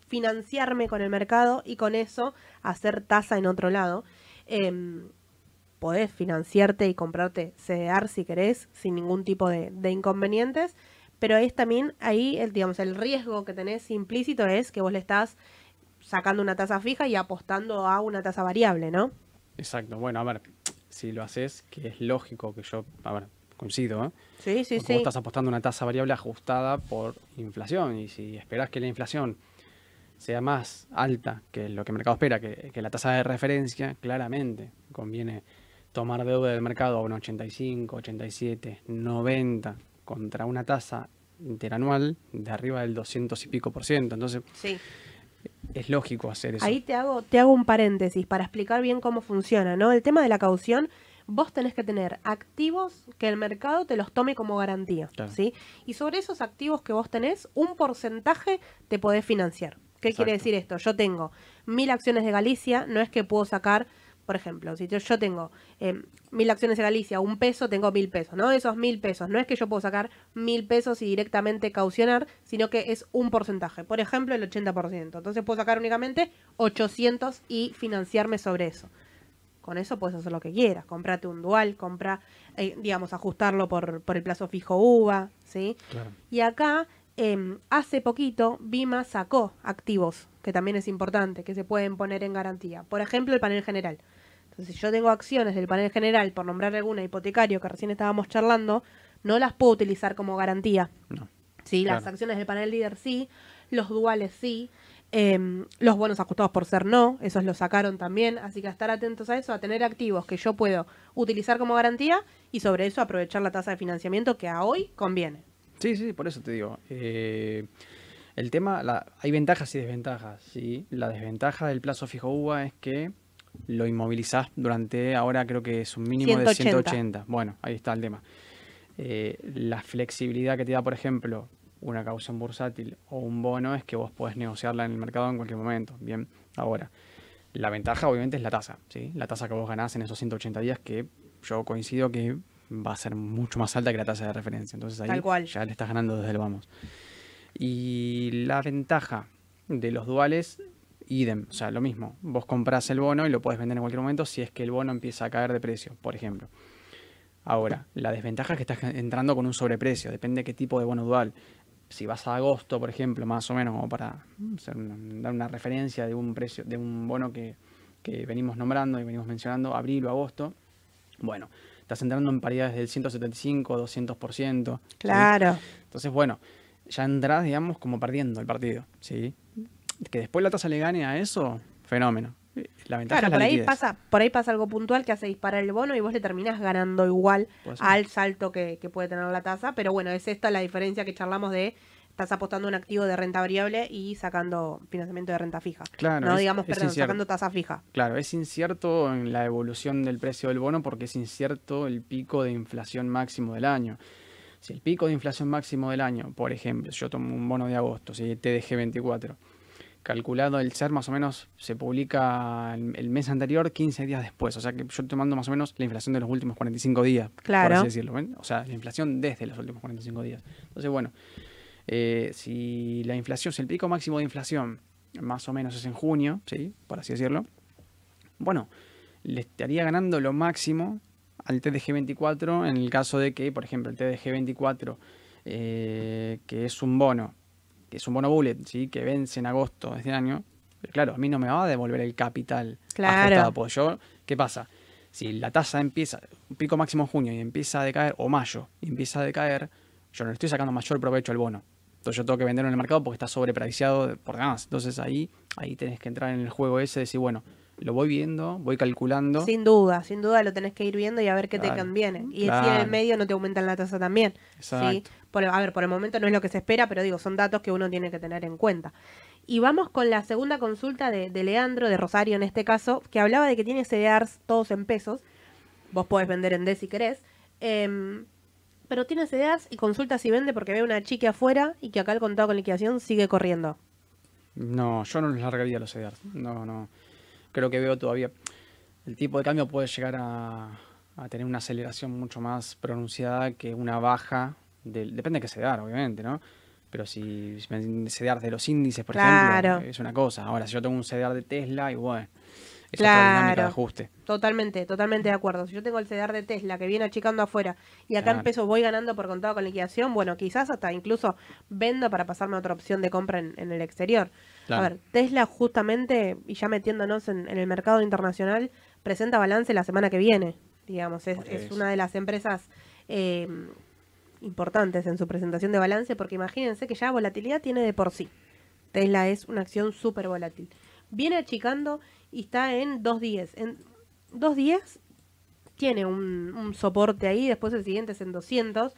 financiarme con el mercado y con eso hacer tasa en otro lado. Em, podés financiarte y comprarte CDR si querés, sin ningún tipo de, de inconvenientes, pero es también ahí, el, digamos, el riesgo que tenés implícito es que vos le estás sacando una tasa fija y apostando a una tasa variable, ¿no? Exacto. Bueno, a ver, si lo haces, que es lógico que yo, a ver, coincido, ¿eh? Sí, sí, Porque sí. vos estás apostando a una tasa variable ajustada por inflación y si esperás que la inflación sea más alta que lo que el mercado espera, que, que la tasa de referencia, claramente conviene tomar deuda del mercado a un 85, 87, 90 contra una tasa interanual de arriba del 200 y pico por ciento. Entonces Sí. Es lógico hacer eso. Ahí te hago, te hago un paréntesis para explicar bien cómo funciona, ¿no? El tema de la caución, vos tenés que tener activos que el mercado te los tome como garantía, Claro. ¿sí? Y sobre esos activos que vos tenés, un porcentaje te podés financiar. ¿Qué quiere decir esto? Yo tengo mil acciones de Galicia, no es que puedo sacar, por ejemplo, si yo, yo tengo eh, mil acciones de Galicia, un peso, tengo mil pesos, ¿no? Esos mil pesos, no es que yo puedo sacar mil pesos y directamente caucionar, sino que es un porcentaje, por ejemplo, el 80%. Entonces puedo sacar únicamente 800 y financiarme sobre eso. Con eso puedes hacer lo que quieras, comprate un dual, compra, eh, digamos, ajustarlo por, por el plazo fijo UVA, ¿sí? Claro. Y acá, em, hace poquito, Bima sacó activos, que también es importante, que se pueden poner en garantía. Por ejemplo, el panel general. Entonces, si yo tengo acciones del panel general, por nombrar alguna hipotecario que recién estábamos charlando, no las puedo utilizar como garantía. No. Sí, las acciones del panel líder sí, los duales sí, em, los bonos ajustados por ser no, esos los sacaron también, así que a estar atentos a eso, a tener activos que yo puedo utilizar como garantía y sobre eso aprovechar la tasa de financiamiento que a hoy conviene. Sí, sí, por eso te digo. eh, el tema, la- hay ventajas y desventajas, ¿sí? La desventaja del plazo fijo UVA es que lo inmovilizás durante, ahora creo que es un mínimo 180. de 180. Bueno, ahí está el tema. Eh, la flexibilidad que te da, por ejemplo, una caución bursátil o un bono es que vos podés negociarla en el mercado en cualquier momento. Bien, ahora, la ventaja obviamente es la tasa, ¿sí? La tasa que vos ganás en esos 180 días que yo coincido que va a ser mucho más alta que la tasa de referencia. Entonces ahí Tal cual. ya le estás ganando desde el vamos. Y la ventaja de los duales, idem, o sea, lo mismo. Vos comprás el bono y lo puedes vender en cualquier momento si es que el bono empieza a caer de precio, por ejemplo. Ahora, la desventaja es que estás entrando con un sobreprecio, depende de qué tipo de bono dual. Si vas a agosto, por ejemplo, más o menos, como para hacer una- dar una referencia de un precio, de un bono que, que venimos nombrando y venimos mencionando, abril o agosto, bueno, estás entrando en paridades del 175, 200%. ¿sí? Claro. Entonces, bueno, ya entras, digamos, como perdiendo el partido, ¿sí? Que después la tasa le gane a eso, fenómeno. La ventaja Claro, es la por ahí, pasa, por ahí pasa algo puntual que hace disparar el bono y vos le terminás ganando igual al salto que, que puede tener la tasa. Pero bueno, es esta la diferencia que charlamos de estás apostando un activo de renta variable y sacando financiamiento de renta fija. Claro, no, es- digamos, es perdón, sacando tasa fija. Claro, es incierto en la evolución del precio del bono porque es incierto el pico de inflación máximo del año. Si el pico de inflación máximo del año, por ejemplo, si yo tomo un bono de agosto, si TDG 24, calculado el SER más o menos se publica el, mes anterior 15 días después. O sea que yo tomando más o menos la inflación de los últimos 45 días, por Claro. así decirlo. ¿ven? O sea, la inflación desde los últimos 45 días. Entonces, bueno, eh, si la inflación, si el pico máximo de inflación más o menos es en junio, ¿sí? por así decirlo, bueno, le estaría ganando lo máximo al TDG 24 en el caso de que, por ejemplo, el TDG 24 eh, que es un bono, que es un bono bullet, ¿sí? que vence en agosto de este año, pero claro, a mí no me va a devolver el capital Claro. ajustado, yo, ¿qué pasa? Si la tasa empieza, un pico máximo en junio y empieza a decaer, o mayo, y empieza a decaer, yo no le estoy sacando mayor provecho al bono. Entonces yo tengo que venderlo en el mercado porque está sobrepreciado por demás. Entonces ahí, ahí tenés que entrar en el juego ese de decir, bueno, lo voy viendo, voy calculando. Sin duda, sin duda lo tenés que ir viendo y a ver qué te conviene. Y si en el medio no te aumentan la tasa también. ¿sí? Exacto. Por, a ver, por el momento no es lo que se espera, pero digo, son datos que uno tiene que tener en cuenta. Y vamos con la segunda consulta de, de Leandro, de Rosario en este caso, que hablaba de que tiene CDRs todos en pesos. Vos podés vender en D si querés. Em, pero tiene CDRs y consulta si vende porque ve una chica afuera y que acá el contado con liquidación sigue corriendo. No, yo no les largaría los CDRs. No, no. Creo que veo todavía. El tipo de cambio puede llegar a, a tener una aceleración mucho más pronunciada que una baja. Del, depende de qué CDR, obviamente, ¿no? Pero si si me CDR de los índices, por Claro. ejemplo, es una cosa. Ahora, si yo tengo un CDR de Tesla, y bueno, es otra dinámica de Claro. ajuste. Totalmente, totalmente de acuerdo. Si yo tengo el CDR de Tesla que viene achicando afuera y acá en Claro. pesos voy ganando por contado con liquidación, bueno, quizás hasta incluso vendo para pasarme a otra opción de compra en, en el exterior. Claro. A ver, Tesla justamente, y ya metiéndonos en, en el mercado internacional, presenta balance la semana que viene, digamos. Es, una de las empresas eh, importantes en su presentación de balance porque imagínense que ya volatilidad tiene de por sí. Tesla es una acción súper volátil. Viene achicando y está en 2.10. En 2.10 tiene un, un soporte ahí, después el siguiente es en 200,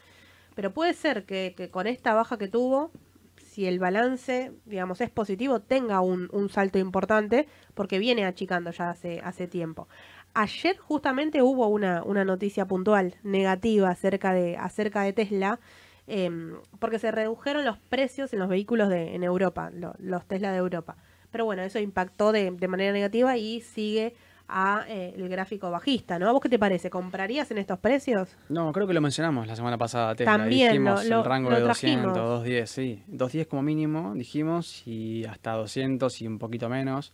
pero puede ser que, que con esta baja que tuvo, si el balance, digamos, es positivo, tenga un, un salto importante, porque viene achicando ya hace, hace tiempo. Ayer justamente hubo una, una noticia puntual negativa acerca de, acerca de Tesla, em, porque se redujeron los precios en los vehículos de, en Europa, lo- los Tesla de Europa. Pero bueno, eso impactó de, de manera negativa y sigue a eh, el gráfico bajista, ¿no? ¿A vos qué te parece? ¿Comprarías en estos precios? No, creo que lo mencionamos la semana pasada, Tesla. También, dijimos lo- lo- el rango lo de 200, trajimos. 210, sí. 210 como mínimo, dijimos, y hasta 200 y un poquito menos.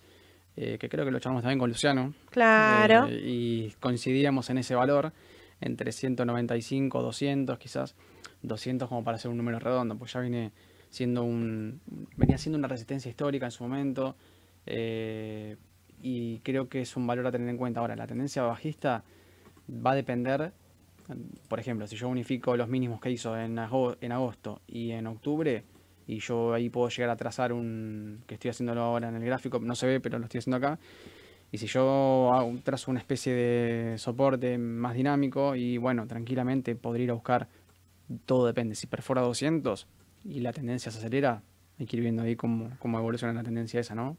eh, que creo que lo echamos también con Luciano. Claro. eh, y coincidíamos en ese valor, entre 195, 200 quizás. 200 como para hacer un número redondo, pues ya viene siendo un... Venía siendo una resistencia histórica en su momento. eh, y creo que es un valor a tener en cuenta. Ahora, la tendencia bajista va a depender, por ejemplo, si yo unifico los mínimos que hizo en, ago- en agosto y en octubre, y yo ahí puedo llegar a trazar un, que estoy haciéndolo ahora en el gráfico, no se ve, pero lo estoy haciendo acá, y si yo trazo una especie de soporte más dinámico, y bueno, tranquilamente podría ir a buscar, todo depende, si perfora 200 y la tendencia se acelera, hay que ir viendo ahí cómo, cómo evoluciona la tendencia esa, ¿no?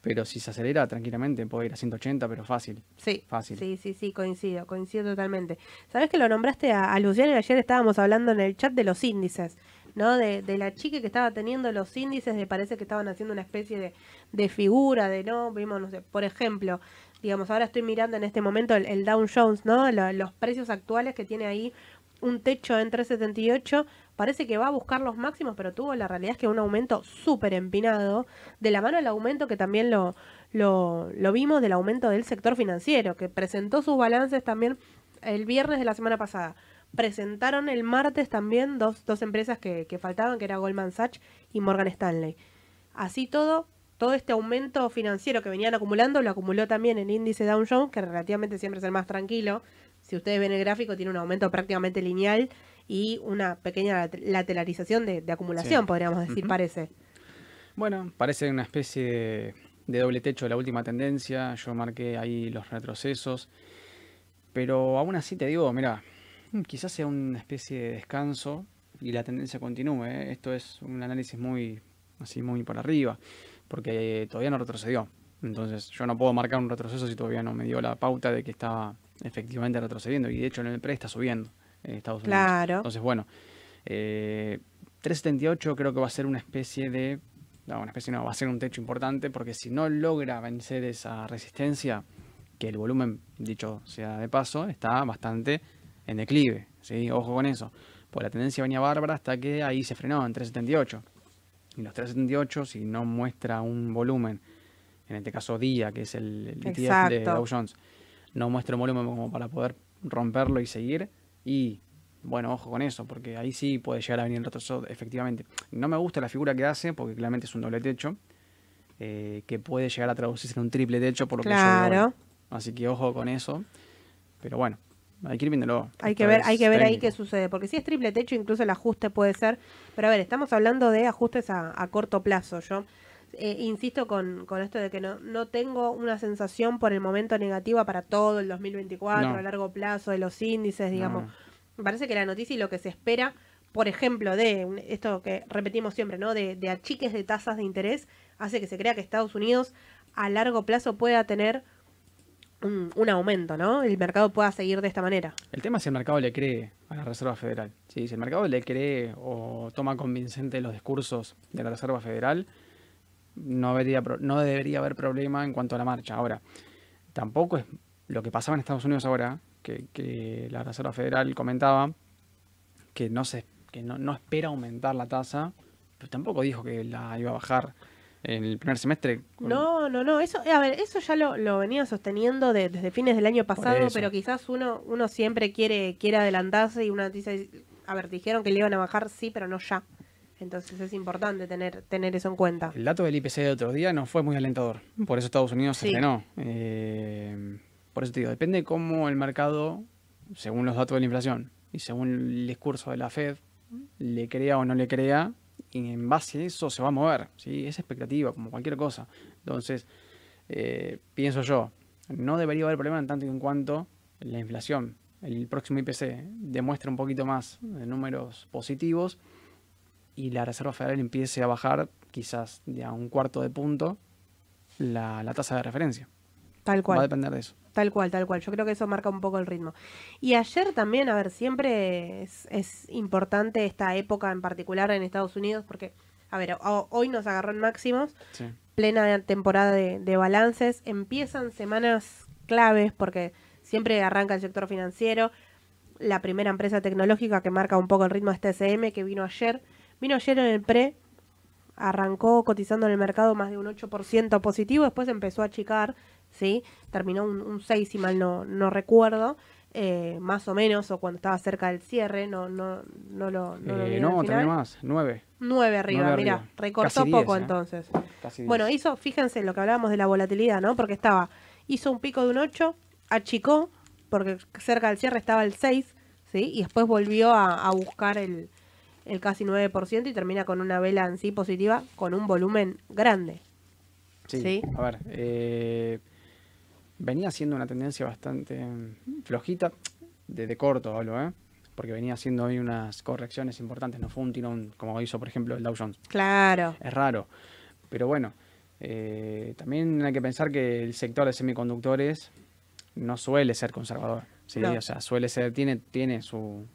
Pero si se acelera, tranquilamente puedo ir a 180, pero fácil. Sí, Fácil. sí, sí, sí, coincido, coincido totalmente. Sabes que lo nombraste a, a Luciano y ayer estábamos hablando en el chat de los índices, ¿no? De, de la chica que estaba teniendo los índices, me parece que estaban haciendo una especie de, de figura, de no, vimos, no sé, por ejemplo, digamos, ahora estoy mirando en este momento el, el Dow Jones, ¿no? Lo- los precios actuales que tiene ahí un techo en 378, parece que va a buscar los máximos, pero tuvo la realidad es que un aumento súper empinado, de la mano del aumento que también lo, lo, lo vimos del aumento del sector financiero, que presentó sus balances también el viernes de la semana pasada. Presentaron el martes también dos, dos empresas que, que faltaban, que era Goldman Sachs y Morgan Stanley. Así todo, todo este aumento financiero que venían acumulando, lo acumuló también el índice Dow Jones, que relativamente siempre es el más tranquilo. Si ustedes ven el gráfico, tiene un aumento prácticamente lineal y una pequeña lat- lateralización de, de acumulación, Sí. podríamos decir, parece. Bueno, parece una especie de, de doble techo de la última tendencia. Yo marqué ahí los retrocesos. Pero aún así te digo, mira, quizás sea una especie de descanso y la tendencia continúe. ¿eh? Esto es un análisis muy, así muy por arriba, porque todavía no retrocedió. Entonces yo no puedo marcar un retroceso si todavía no me dio la pauta de que estaba efectivamente retrocediendo. Y de hecho en el pre está subiendo en Estados Unidos. Claro. Entonces, bueno, eh, 378 creo que va a ser una especie de... No, una especie no, va a ser un techo importante porque si no logra vencer esa resistencia, que el volumen, dicho sea de paso, está bastante en declive. ¿sí? Ojo con eso. Pues la tendencia venía bárbara hasta que ahí se frenó en 378. Y los 378, si no muestra un volumen, en este caso día, que es el, el ETF de. Dow Jones, no muestra un volumen como para poder romperlo y seguir, y bueno, ojo con eso, porque ahí sí puede llegar a venir el retroceso, efectivamente. No me gusta la figura que hace, porque claramente es un doble techo, eh, que puede llegar a traducirse en un triple techo, por lo que yo Claro. voy. Así que ojo con eso. Pero bueno, hay que ir viéndolo. Hay que ver, hay que ver ahí qué sucede, porque si es triple techo, incluso el ajuste puede ser. Pero a ver, estamos hablando de ajustes a, a corto plazo. Yo eh, insisto con, con esto de que no, no tengo una sensación por el momento negativa para todo el 2024 No. a largo plazo de los índices, digamos. No. Me parece que la noticia y lo que se espera, por ejemplo, de esto que repetimos siempre, ¿no? De, de achiques de tasas de interés, hace que se crea que Estados Unidos a largo plazo pueda tener un, un aumento, ¿no? El mercado pueda seguir de esta manera. El tema es si el mercado le cree a la Reserva Federal. ¿sí? Si el mercado le cree o toma convincente los discursos de la Reserva Federal, no debería, no debería haber problema en cuanto a la marcha. Ahora, tampoco es lo que pasaba en Estados Unidos ahora, que, que la Reserva Federal comentaba que no se que no, no espera aumentar la tasa, pero tampoco dijo que la iba a bajar en el primer semestre. No, no, no, eso, a ver, eso ya lo, lo venía sosteniendo de- desde fines del año pasado, pero quizás uno, uno siempre quiere, quiere adelantarse y una dice, a ver, dijeron que le iban a bajar, sí, pero no ya. Entonces es importante tener, tener eso en cuenta. El dato del IPC de otro día no fue muy alentador. Por eso Estados Unidos se frenó. Eh, por eso te digo, depende de cómo el mercado, según los datos de la inflación y según el discurso de la Fed, le crea o no le crea, y en base a eso se va a mover. ¿sí? Es expectativa, como cualquier cosa. Entonces, eh, pienso yo, no debería haber problema en tanto y en cuanto la inflación, el próximo IPC, demuestre un poquito más de números positivos y la Reserva Federal empiece a bajar quizás de a un cuarto de punto la, la tasa de referencia. Tal Va a cual, depender de eso. tal cual, tal cual. Yo creo que eso marca un poco el ritmo. Y ayer también, a ver, siempre es, es importante esta época en particular en Estados Unidos, porque, a ver, ho- hoy nos agarró en máximos, Sí. plena temporada de, de balances, empiezan semanas claves porque siempre arranca el sector financiero. La primera empresa tecnológica que marca un poco el ritmo es TSM, que vino ayer. Vino ayer en el pre, arrancó cotizando en el mercado más de un 8% positivo, después empezó a achicar, ¿sí? Terminó un, un 6, si mal no, no recuerdo, eh, más o menos, o cuando estaba cerca del cierre, no, no, no lo, no lo Eh, al no, también más. Nueve. 9 arriba, mira, recortó Casi poco ¿eh? entonces. Casi Bueno, hizo, fíjense lo que hablábamos de la volatilidad, ¿no? Porque estaba, hizo un pico de un 8, achicó, porque cerca del cierre estaba el 6, ¿sí? Y después volvió a, a buscar el, el casi 9% y termina con una vela en sí positiva con un volumen grande. Sí. sí. A ver, eh, venía siendo una tendencia bastante flojita, de, de corto hablo, ¿eh? Porque venía haciendo hoy unas correcciones importantes, no fue un tirón como hizo, por ejemplo, el Dow Jones. Claro. Es raro, pero bueno, eh, también hay que pensar que el sector de semiconductores no suele ser conservador, ¿sí? No. O sea, suele ser, tiene, tiene su...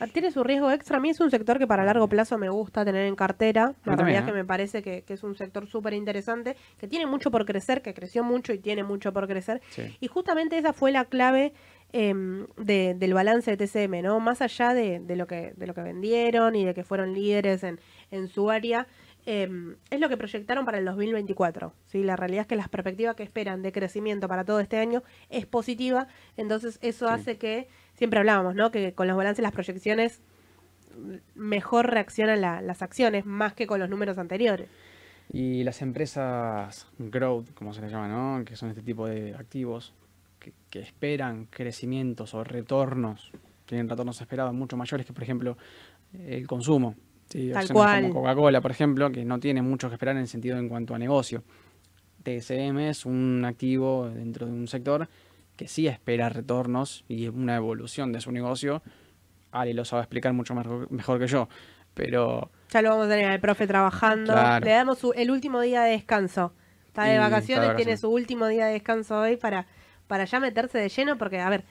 Ah, Tiene su riesgo extra. A mí es un sector que para largo plazo me gusta tener en cartera. La también, realidad es que ¿eh? me parece que, que es un sector súper interesante, que tiene mucho por crecer, que creció mucho y tiene mucho por crecer. Sí. Y justamente esa fue la clave em, de- del balance de TCM, ¿no? Más allá de, de lo que, de lo que vendieron y de que fueron líderes en, en su área, em, es lo que proyectaron para el 2024. ¿sí? La realidad es que las perspectivas que esperan de crecimiento para todo este año es positiva, entonces eso Sí. hace que, siempre hablábamos, ¿no? Que con los balances las proyecciones mejor reaccionan la- las acciones más que con los números anteriores. Y las empresas growth, como se les llama, ¿no? Que son este tipo de activos que, que esperan crecimientos o retornos, tienen retornos esperados mucho mayores que, por ejemplo, el consumo. ¿Sí? Tal cual. Como Coca-Cola, por ejemplo, que no tiene mucho que esperar en el sentido en cuanto a negocio. TSM es un activo dentro de un sector que sí espera retornos y una evolución de su negocio. Ali lo sabe explicar mucho mejor, mejor que yo, pero Ya lo vamos a tener al profe trabajando. Claro. Le damos su- el último día de descanso. Está de Y está de vacaciones, tiene vacaciones. su último día de descanso hoy para, para ya meterse de lleno, porque, a ver,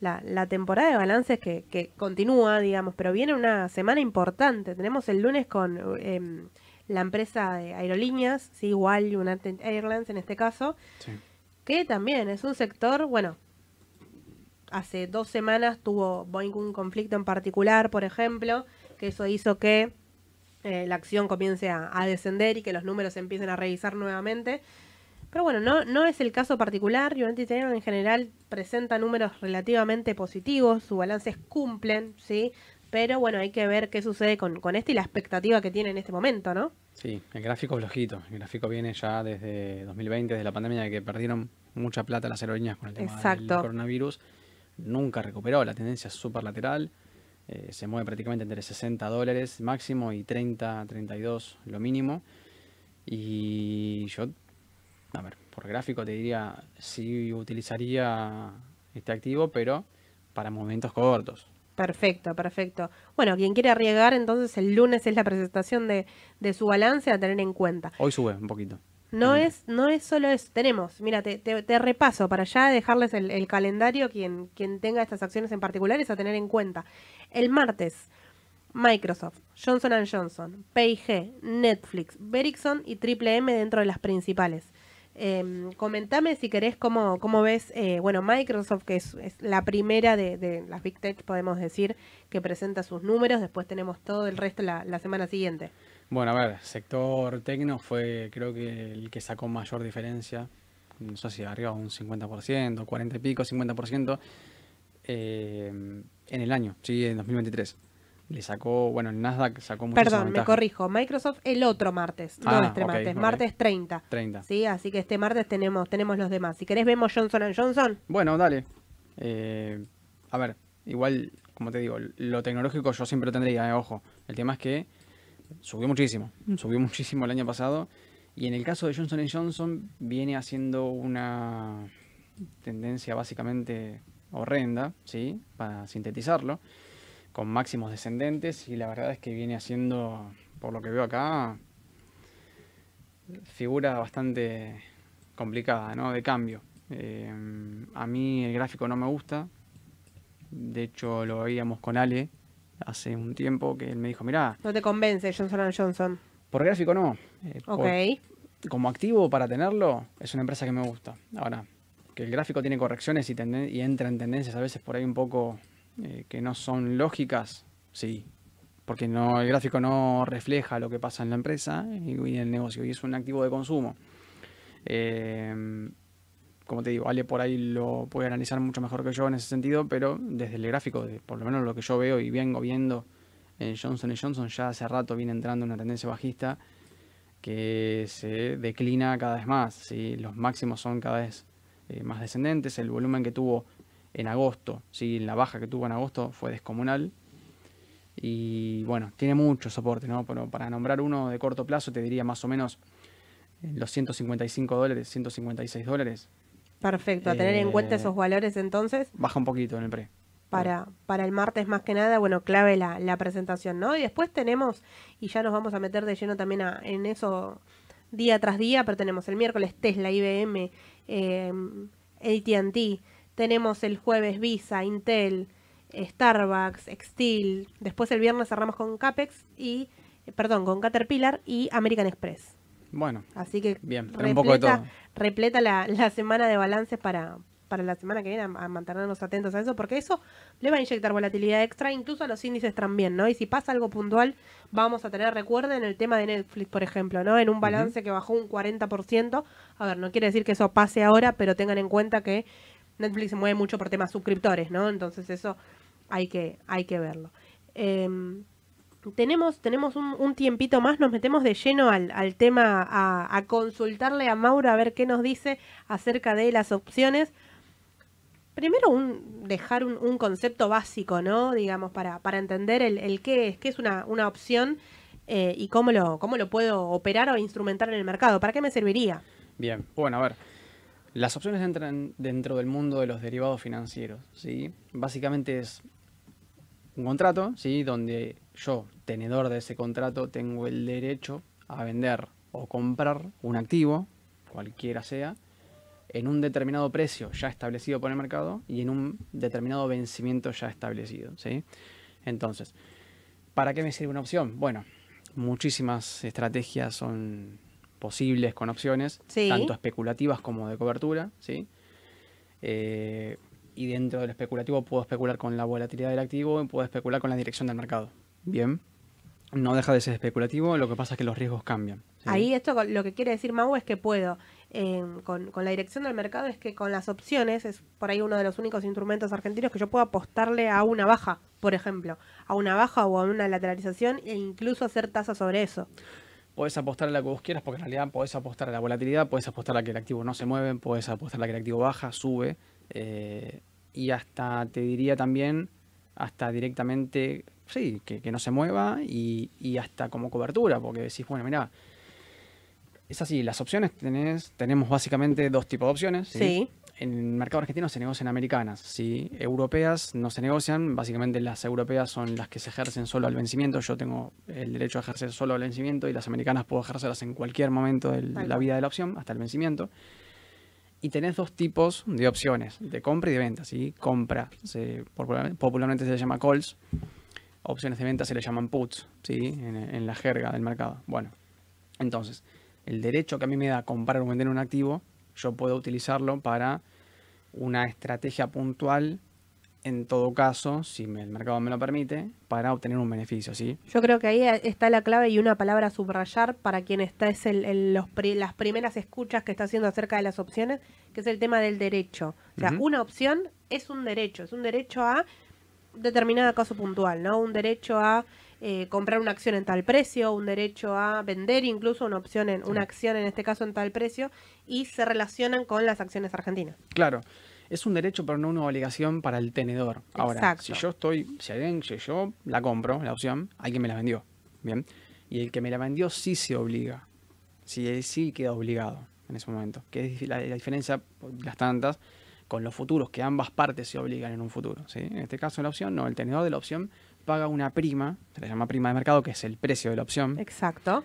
la, la temporada de balances que, que continúa, digamos, pero viene una semana importante. Tenemos el lunes con em, la empresa de aerolíneas, sí, igual United Airlines en este caso, sí. que también es un sector, bueno, hace dos semanas tuvo Boeing un conflicto en particular, por ejemplo, que eso hizo que eh, la acción comience a, a descender y que los números empiecen a revisar nuevamente. Pero bueno, no, no es el caso particular. Juventus Italiano en general presenta números relativamente positivos, sus balances cumplen, ¿sí? Pero bueno, hay que ver qué sucede con, con este y la expectativa que tiene en este momento, ¿no? Sí, el gráfico flojito. El gráfico viene ya desde 2020, desde la pandemia, de que perdieron mucha plata las aerolíneas con el tema Exacto. del coronavirus. Nunca recuperó, la tendencia es súper lateral. eh, se mueve prácticamente entre 60 dólares máximo y 30, 32 lo mínimo. Y yo, a ver, por gráfico te diría, sí utilizaría este activo, pero para momentos cortos. Perfecto, perfecto. Bueno, quien quiere arriesgar, entonces el lunes es la presentación de, de su balance a tener en cuenta. Hoy sube un poquito. No es, no es solo eso. Tenemos, mira, te, te- te repaso para ya dejarles el, el calendario, quien, quien tenga estas acciones en particulares a tener en cuenta. El martes, Microsoft, Johnson Johnson, P&G, Netflix, Verizon y Triple M dentro de las principales. Eh, comentame si querés cómo, cómo ves, eh, bueno, Microsoft, que es, la primera de, las Big Tech, podemos decir, que presenta sus números. Después tenemos todo el resto la, la semana siguiente. Bueno, a ver, sector tecno fue creo que el que sacó mayor diferencia. No sé si arriba un 50%, 40 y pico, 50% eh, en el año, sí, en 2023. Le sacó, bueno, el Nasdaq sacó muchísima Perdón, me corrijo. Microsoft el otro martes, no Ah, este martes, martes 30. 30. Sí, así que este martes tenemos, tenemos los demás. Si querés vemos Johnson Johnson. Bueno, dale. Eh, a ver, igual, como te digo, lo tecnológico yo siempre lo tendría, eh, ojo. El tema es que subió muchísimo, subió muchísimo el año pasado. Y en el caso de Johnson Johnson viene haciendo una tendencia básicamente horrenda, ¿sí? Para sintetizarlo, con máximos descendentes. Y la verdad es que viene haciendo, por lo que veo acá, figura bastante complicada, ¿no? De cambio. Eh, a mí el gráfico no me gusta. De hecho, lo veíamos con Ale hace un tiempo que él me dijo, mirá, No te convence Johnson Johnson. por gráfico no. eh, por- Ok. como activo para tenerlo, es una empresa que me gusta. Ahora, que el gráfico tiene correcciones y entra en tendencias a veces por ahí un poco eh, que no son lógicas, sí. Porque no, el gráfico no refleja lo que pasa en la empresa y, en el negocio, y es un activo de consumo. Eh, como te digo, Ale por ahí lo puede analizar mucho mejor que yo en ese sentido, pero desde el gráfico, por lo menos lo que yo veo y vengo viendo en Johnson Johnson, ya hace rato viene entrando una tendencia bajista que se declina cada vez más. Los máximos son cada vez eh, más descendentes. El volumen que tuvo en agosto, ¿sí? la baja que tuvo en agosto fue descomunal. Y bueno, tiene mucho soporte, ¿no? Pero para nombrar uno de corto plazo te diría más o menos en los 155 dólares, 156 dólares. Perfecto. A tener en cuenta Eh, esos valores entonces. Baja un poquito en el pre. Para, para el martes más que nada, bueno, clave la, la presentación, ¿no? Y después tenemos, y ya nos vamos a meter de lleno también a- en eso día tras día, pero tenemos el miércoles Tesla, IBM, eh, ATT, tenemos el jueves Visa, Intel, eh, Starbucks, Extil, después el viernes cerramos con Capex y, eh, perdón, con Caterpillar y American Express. Bueno, Así que Bien, trae un poco de todo. repleta la, la semana de balances para, para la semana que viene, a, a mantenernos atentos a eso, porque eso le va a inyectar volatilidad extra, incluso a los índices también, ¿no? Y si pasa algo puntual, vamos a tener, recuerden el tema de Netflix, por ejemplo, ¿no? En un balance que bajó un 40%, a ver, no quiere decir que eso pase ahora, pero tengan en cuenta que Netflix se mueve mucho por temas suscriptores, ¿no? Entonces eso hay que, hay que verlo. Em, tenemos, tenemos un, tiempito más, nos metemos de lleno al, al tema, a, a consultarle a Mauro a ver qué nos dice acerca de las opciones. Primero, un, dejar un, concepto básico, ¿no? Digamos, para, para entender el, el qué es, qué es una, una opción eh, y cómo lo, cómo lo puedo operar o instrumentar en el mercado. ¿Para qué me serviría? Bien, bueno, a ver. Las opciones entran dentro del mundo de los derivados financieros, ¿sí? Básicamente es un contrato, ¿sí? Donde yo, tenedor de ese contrato, tengo el derecho a vender o comprar un activo, cualquiera sea, en un determinado precio ya establecido por el mercado y en un determinado vencimiento ya establecido, ¿sí? Entonces, ¿para qué me sirve una opción? Bueno, muchísimas estrategias son posibles con opciones, Sí. tanto especulativas como de cobertura, ¿sí? Eh, y dentro del especulativo puedo especular con la volatilidad del activo y puedo especular con la dirección del mercado. Bien. No deja de ser especulativo, lo que pasa es que los riesgos cambian. ¿sí? Ahí esto lo que quiere decir Mau es que puedo eh, con, con la dirección del mercado es que con las opciones es por ahí uno de los únicos instrumentos argentinos que yo puedo apostarle a una baja, por ejemplo, a una baja o a una lateralización e incluso hacer tasa sobre eso. Puedes apostar a la que vos quieras, porque en realidad podés apostar a la volatilidad, puedes apostar a que el activo no se mueve, puedes apostar a que el activo baja, sube, eh, y hasta te diría también, hasta directamente, sí, que, que no se mueva y, y hasta como cobertura, porque decís, bueno, mira, es así, las opciones tenés, tenemos básicamente dos tipos de opciones. Sí. En el mercado argentino se negocian americanas, ¿sí? europeas no se negocian, básicamente las europeas son las que se ejercen solo al vencimiento, yo tengo el derecho a ejercer solo al vencimiento y las americanas puedo ejercerlas en cualquier momento de la vida de la opción, hasta el vencimiento. Y tenés dos tipos de opciones, de compra y de venta, ¿sí? Compra, se- popularmente se le llama calls, opciones de venta se le llaman puts, ¿sí? En, en la jerga del mercado. Bueno, entonces, el derecho que a mí me da comprar o vender un activo, yo puedo utilizarlo para una estrategia puntual, en todo caso, si el mercado me lo permite, para obtener un beneficio, ¿sí? Yo creo que ahí está la clave y una palabra a subrayar para quien está es el, el- los pri- las primeras escuchas que está haciendo acerca de las opciones, que es el tema del derecho. O sea, una opción es un derecho, es un derecho a determinado caso puntual, ¿no? Un derecho a eh, comprar una acción en tal precio, un derecho a vender incluso una opción en una acción en este caso en tal precio y se relacionan con las acciones argentinas. Claro, es un derecho pero no una obligación para el tenedor. Ahora, Exacto. si yo estoy, si alguien, si yo la compro, la opción, alguien me la vendió, ¿bien? Y el que me la vendió sí se obliga, sí, él sí queda obligado en ese momento. Que es la, la diferencia, las tantas, con los futuros, que ambas partes se obligan en un futuro, ¿sí? En este caso la opción, no, el tenedor de la opción paga una prima, se le llama prima de mercado, que es el precio de la opción, Exacto.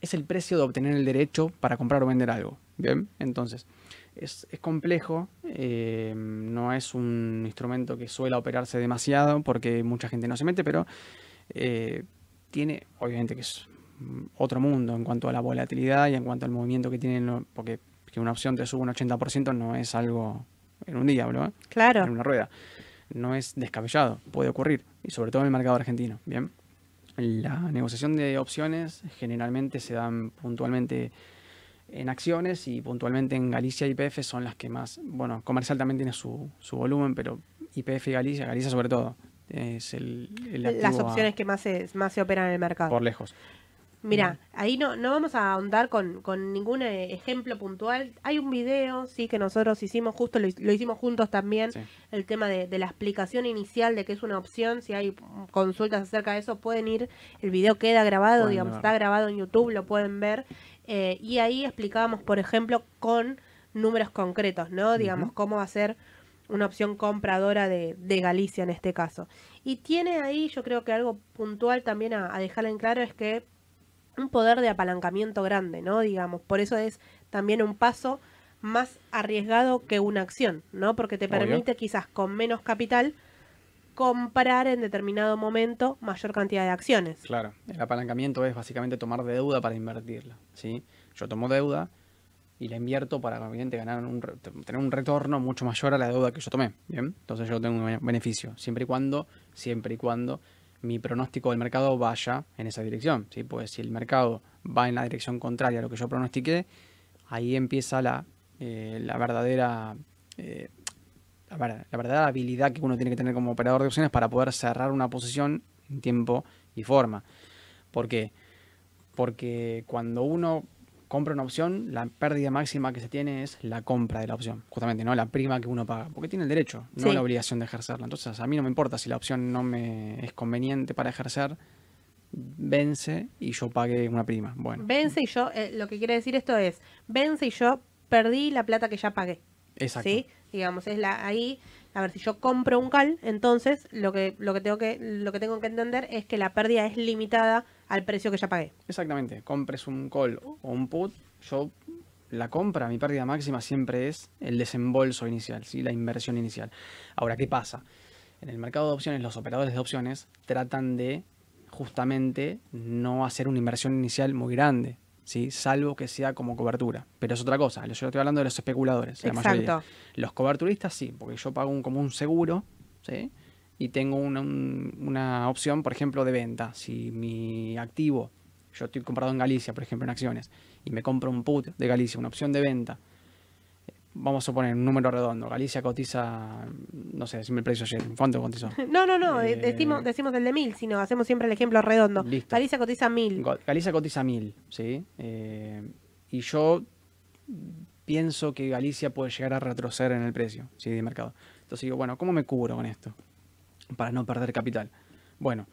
es el precio de obtener el derecho para comprar o vender algo. Bien, entonces es, es complejo, eh, no es un instrumento que suele operarse demasiado porque mucha gente no se mete, pero eh, tiene, obviamente que es otro mundo en cuanto a la volatilidad y en cuanto al movimiento que tiene, no- porque que una opción te suba un 80% no es algo en un día, ¿no? Claro. en una rueda. No es descabellado, puede ocurrir, y sobre todo en el mercado argentino. Bien, la negociación de opciones generalmente se dan puntualmente en acciones y puntualmente en Galicia y IPF son las que más, bueno, comercial también tiene su, su volumen, pero IPF y Galicia, Galicia sobre todo, es el, el Las a- opciones que más se, más se operan en el mercado. por lejos. Mira, ahí no, no vamos a ahondar con, con ningún eh, ejemplo puntual. Hay un video, sí, que nosotros hicimos justo, lo, lo hicimos juntos también, Sí. el tema de, de la explicación inicial de que es una opción. Si hay consultas acerca de eso, pueden ir. El video queda grabado, digamos, está grabado en YouTube, lo pueden ver. Eh, y ahí explicábamos, por ejemplo, con números concretos, ¿no? Digamos, cómo va a ser una opción compradora de, de Galicia en este caso. Y tiene ahí, yo creo que algo puntual también a, a dejar en claro es que un poder de apalancamiento grande, ¿no? Digamos, por eso es también un paso más arriesgado que una acción, ¿no? Porque te Obvio. permite quizás con menos capital comprar en determinado momento mayor cantidad de acciones. Claro, el apalancamiento es básicamente tomar deuda para invertirla, ¿sí? Yo tomo deuda y la invierto para, obviamente, ganar un, re- tener un retorno mucho mayor a la deuda que yo tomé, ¿bien? Entonces yo tengo un bene- beneficio, siempre y cuando, siempre y cuando mi pronóstico del mercado vaya en esa dirección, ¿sí? Pues si el mercado va en la dirección contraria a lo que yo pronostiqué, ahí empieza la, eh, la verdadera... eh, la verdadera habilidad que uno tiene que tener como operador de opciones para poder cerrar una posición en tiempo y forma. ¿Por qué? Porque cuando uno compra una opción, la pérdida máxima que se tiene es la compra de la opción, justamente, ¿no? La prima que uno paga, porque tiene el derecho, no Sí. la obligación de ejercerla. Entonces, a mí no me importa si la opción no me es conveniente para ejercer, vence y yo pague una prima. Bueno, Vence y yo, eh, lo que quiere decir esto es, vence y yo perdí la plata que ya pagué. exacto. ¿Sí? Digamos, es la ahí, a ver, si yo compro un cal, entonces lo que lo que tengo que lo que tengo que entender es que la pérdida es limitada al precio que ya pagué. Exactamente, compres un call o un put, yo la compra, mi pérdida máxima siempre es el desembolso inicial, ¿sí? la inversión inicial. Ahora, ¿qué pasa? En el mercado de opciones, los operadores de opciones tratan de justamente no hacer una inversión inicial muy grande, ¿sí? salvo que sea como cobertura. Pero es otra cosa, yo estoy hablando de los especuladores. La mayoría. Los coberturistas sí, porque yo pago un, como un seguro, ¿sí? Y tengo una, un- una opción, por ejemplo, de venta. Si mi activo yo estoy comprado en Galicia, por ejemplo, en acciones, y me compro un put de Galicia, una opción de venta, vamos a poner un número redondo, Galicia cotiza, no sé, decime el precio ayer, ¿cuánto cotizó? No, no, no, Eh, decimos, decimos el de mil, sino hacemos siempre el ejemplo redondo. Listo. Galicia cotiza mil. Galicia cotiza 1000, ¿sí? Eh, y yo pienso que Galicia puede llegar a retroceder en el precio, ¿sí? De mercado. Entonces digo, bueno, ¿cómo me cubro con esto? Para no perder capital. Bueno,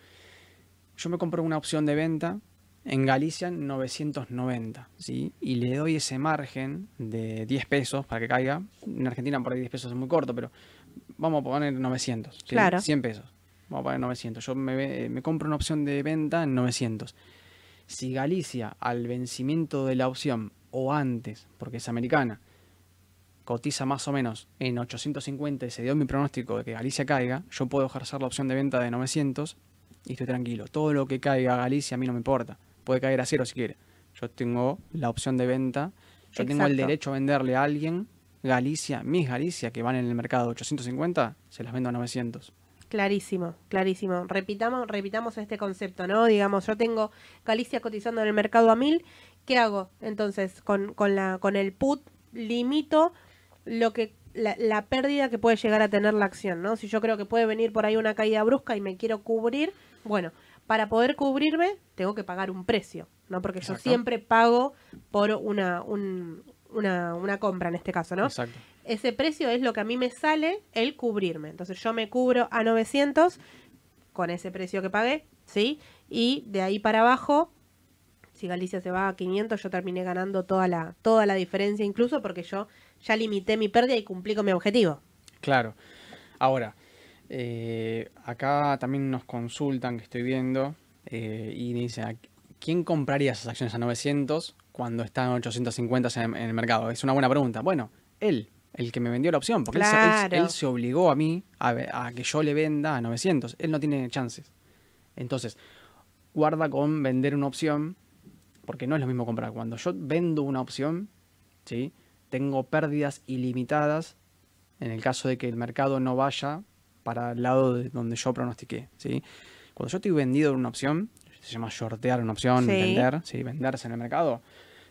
yo me compro una opción de venta en Galicia en 990, ¿sí? Y le doy ese margen de 10 pesos para que caiga. En Argentina por ahí 10 pesos es muy corto, pero vamos a poner 900, ¿sí? Claro. 100 pesos. Vamos a poner 900. Yo me, ve- me compro una opción de venta en 900. Si Galicia al vencimiento de la opción o antes, porque es americana, cotiza más o menos en 850 y se dio mi pronóstico de que Galicia caiga, yo puedo ejercer la opción de venta de 900 y estoy tranquilo. Todo lo que caiga a Galicia a mí no me importa. Puede caer a cero si quiere. Yo tengo la opción de venta. Yo tengo el derecho a venderle a alguien Galicia, mis Galicia, que van en el mercado de 850, se las vendo a 900. Clarísimo, clarísimo. Repitamos, repitamos este concepto, ¿no? Digamos, yo tengo Galicia cotizando en el mercado a mil. ¿Qué hago? Entonces, con, con, la, con el put limito lo que la, la pérdida que puede llegar a tener la acción, ¿no? Si yo creo que puede venir por ahí una caída brusca y me quiero cubrir, bueno, para poder cubrirme tengo que pagar un precio, ¿no? Porque yo siempre pago por una, un- una, una compra en este caso, ¿no? Exacto. ese precio es lo que a mí me sale el cubrirme. Entonces yo me cubro a 900 con ese precio que pagué, ¿sí? Y de ahí para abajo, si Galicia se va a 500, yo terminé ganando toda la, toda la diferencia incluso porque yo ya limité mi pérdida y cumplí con mi objetivo. Claro. Ahora, eh, acá también nos consultan que estoy viendo eh, y dicen, ¿a ¿quién compraría esas acciones a 900 cuando están a 850 en, en el mercado? Es una buena pregunta. Bueno, él, el que me vendió la opción, porque él se- él, Claro. él se obligó a mí a, a que yo le venda a 900. Él no tiene chances. Entonces, guarda con vender una opción, porque no es lo mismo comprar. Cuando yo vendo una opción, ¿sí? Tengo pérdidas ilimitadas en el caso de que el mercado no vaya para el lado de donde yo pronostiqué, ¿sí? Cuando yo estoy vendido en una opción, se llama shortear una opción, Sí. vender, ¿sí? venderse en el mercado,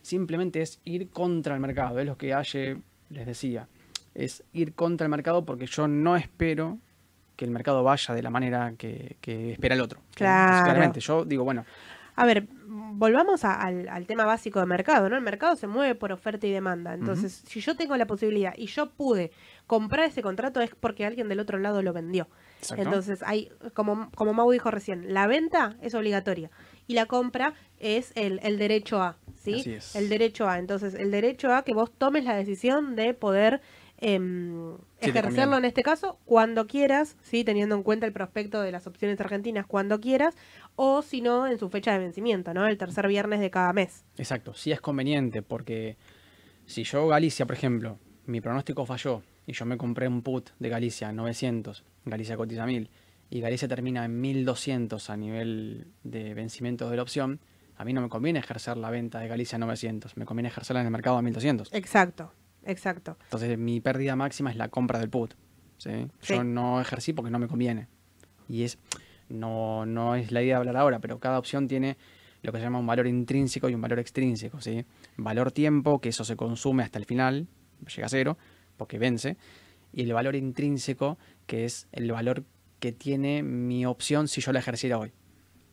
simplemente es ir contra el mercado, es lo que Aye les decía, es ir contra el mercado porque yo no espero que el mercado vaya de la manera que, que espera el otro. Claro. claramente, yo digo, bueno, A ver, volvamos a- al, al tema básico de mercado, ¿no? El mercado se mueve por oferta y demanda. Entonces, si yo tengo la posibilidad y yo pude comprar ese contrato es porque alguien del otro lado lo vendió. Exacto. Entonces, hay, como, como Mau dijo recién, la venta es obligatoria y la compra es el, el derecho a, ¿sí? Así es. El derecho a. Entonces, el derecho a que vos tomes la decisión de poder em, ejercerlo en este caso cuando quieras, ¿sí? Teniendo en cuenta el prospecto de las opciones argentinas cuando quieras, o si no, en su fecha de vencimiento, ¿no? El tercer viernes de cada mes. Exacto, sí es conveniente porque si yo Galicia, por ejemplo, mi pronóstico falló y yo me compré un put de Galicia a 900, Galicia cotiza 1000 y Galicia termina en 1200 a nivel de vencimiento de la opción, a mí no me conviene ejercer la venta de Galicia a 900, me conviene ejercerla en el mercado a 1200. Exacto, exacto. Entonces mi pérdida máxima es la compra del put. ¿sí? Sí. Yo no ejercí porque no me conviene. Y es no, no es la idea de hablar ahora, pero cada opción tiene lo que se llama un valor intrínseco y un valor extrínseco. ¿sí? Valor tiempo, que eso se consume hasta el final, llega a cero, porque vence. Y el valor intrínseco, que es el valor que tiene mi opción si yo la ejerciera hoy.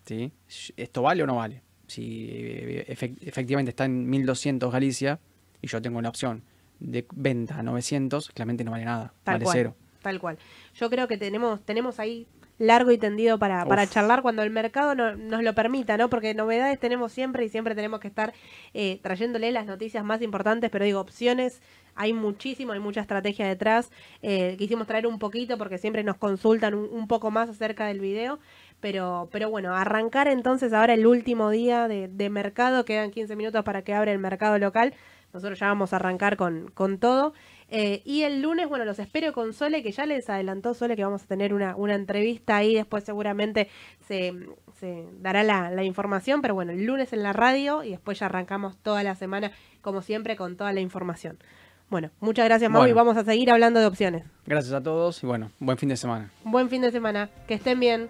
¿sí? ¿Esto vale o no vale? Si eh, efec- efectivamente está en 1200 Galicia y yo tengo la opción de venta a 900, claramente no vale nada, Tal vale cual. cero. Tal cual. Yo creo que tenemos, tenemos ahí largo y tendido para, para charlar cuando el mercado no- nos lo permita, ¿no? Porque novedades tenemos siempre y siempre tenemos que estar eh, trayéndole las noticias más importantes, pero digo, opciones, hay muchísimo, hay mucha estrategia detrás. Eh, quisimos traer un poquito porque siempre nos consultan un, un poco más acerca del video. Pero, pero bueno, arrancar entonces ahora el último día de, de mercado, quedan 15 minutos para que abra el mercado local. Nosotros ya vamos a arrancar con, con todo. Eh, y el lunes, bueno, los espero con Sole, que ya les adelantó Sole que vamos a tener una, una entrevista ahí. Después seguramente se, se dará la, la información. Pero bueno, el lunes en la radio y después ya arrancamos toda la semana, como siempre, con toda la información. Bueno, muchas gracias, Mau, y vamos a seguir hablando de opciones. Gracias a todos y bueno, buen fin de semana. Buen fin de semana. Que estén bien.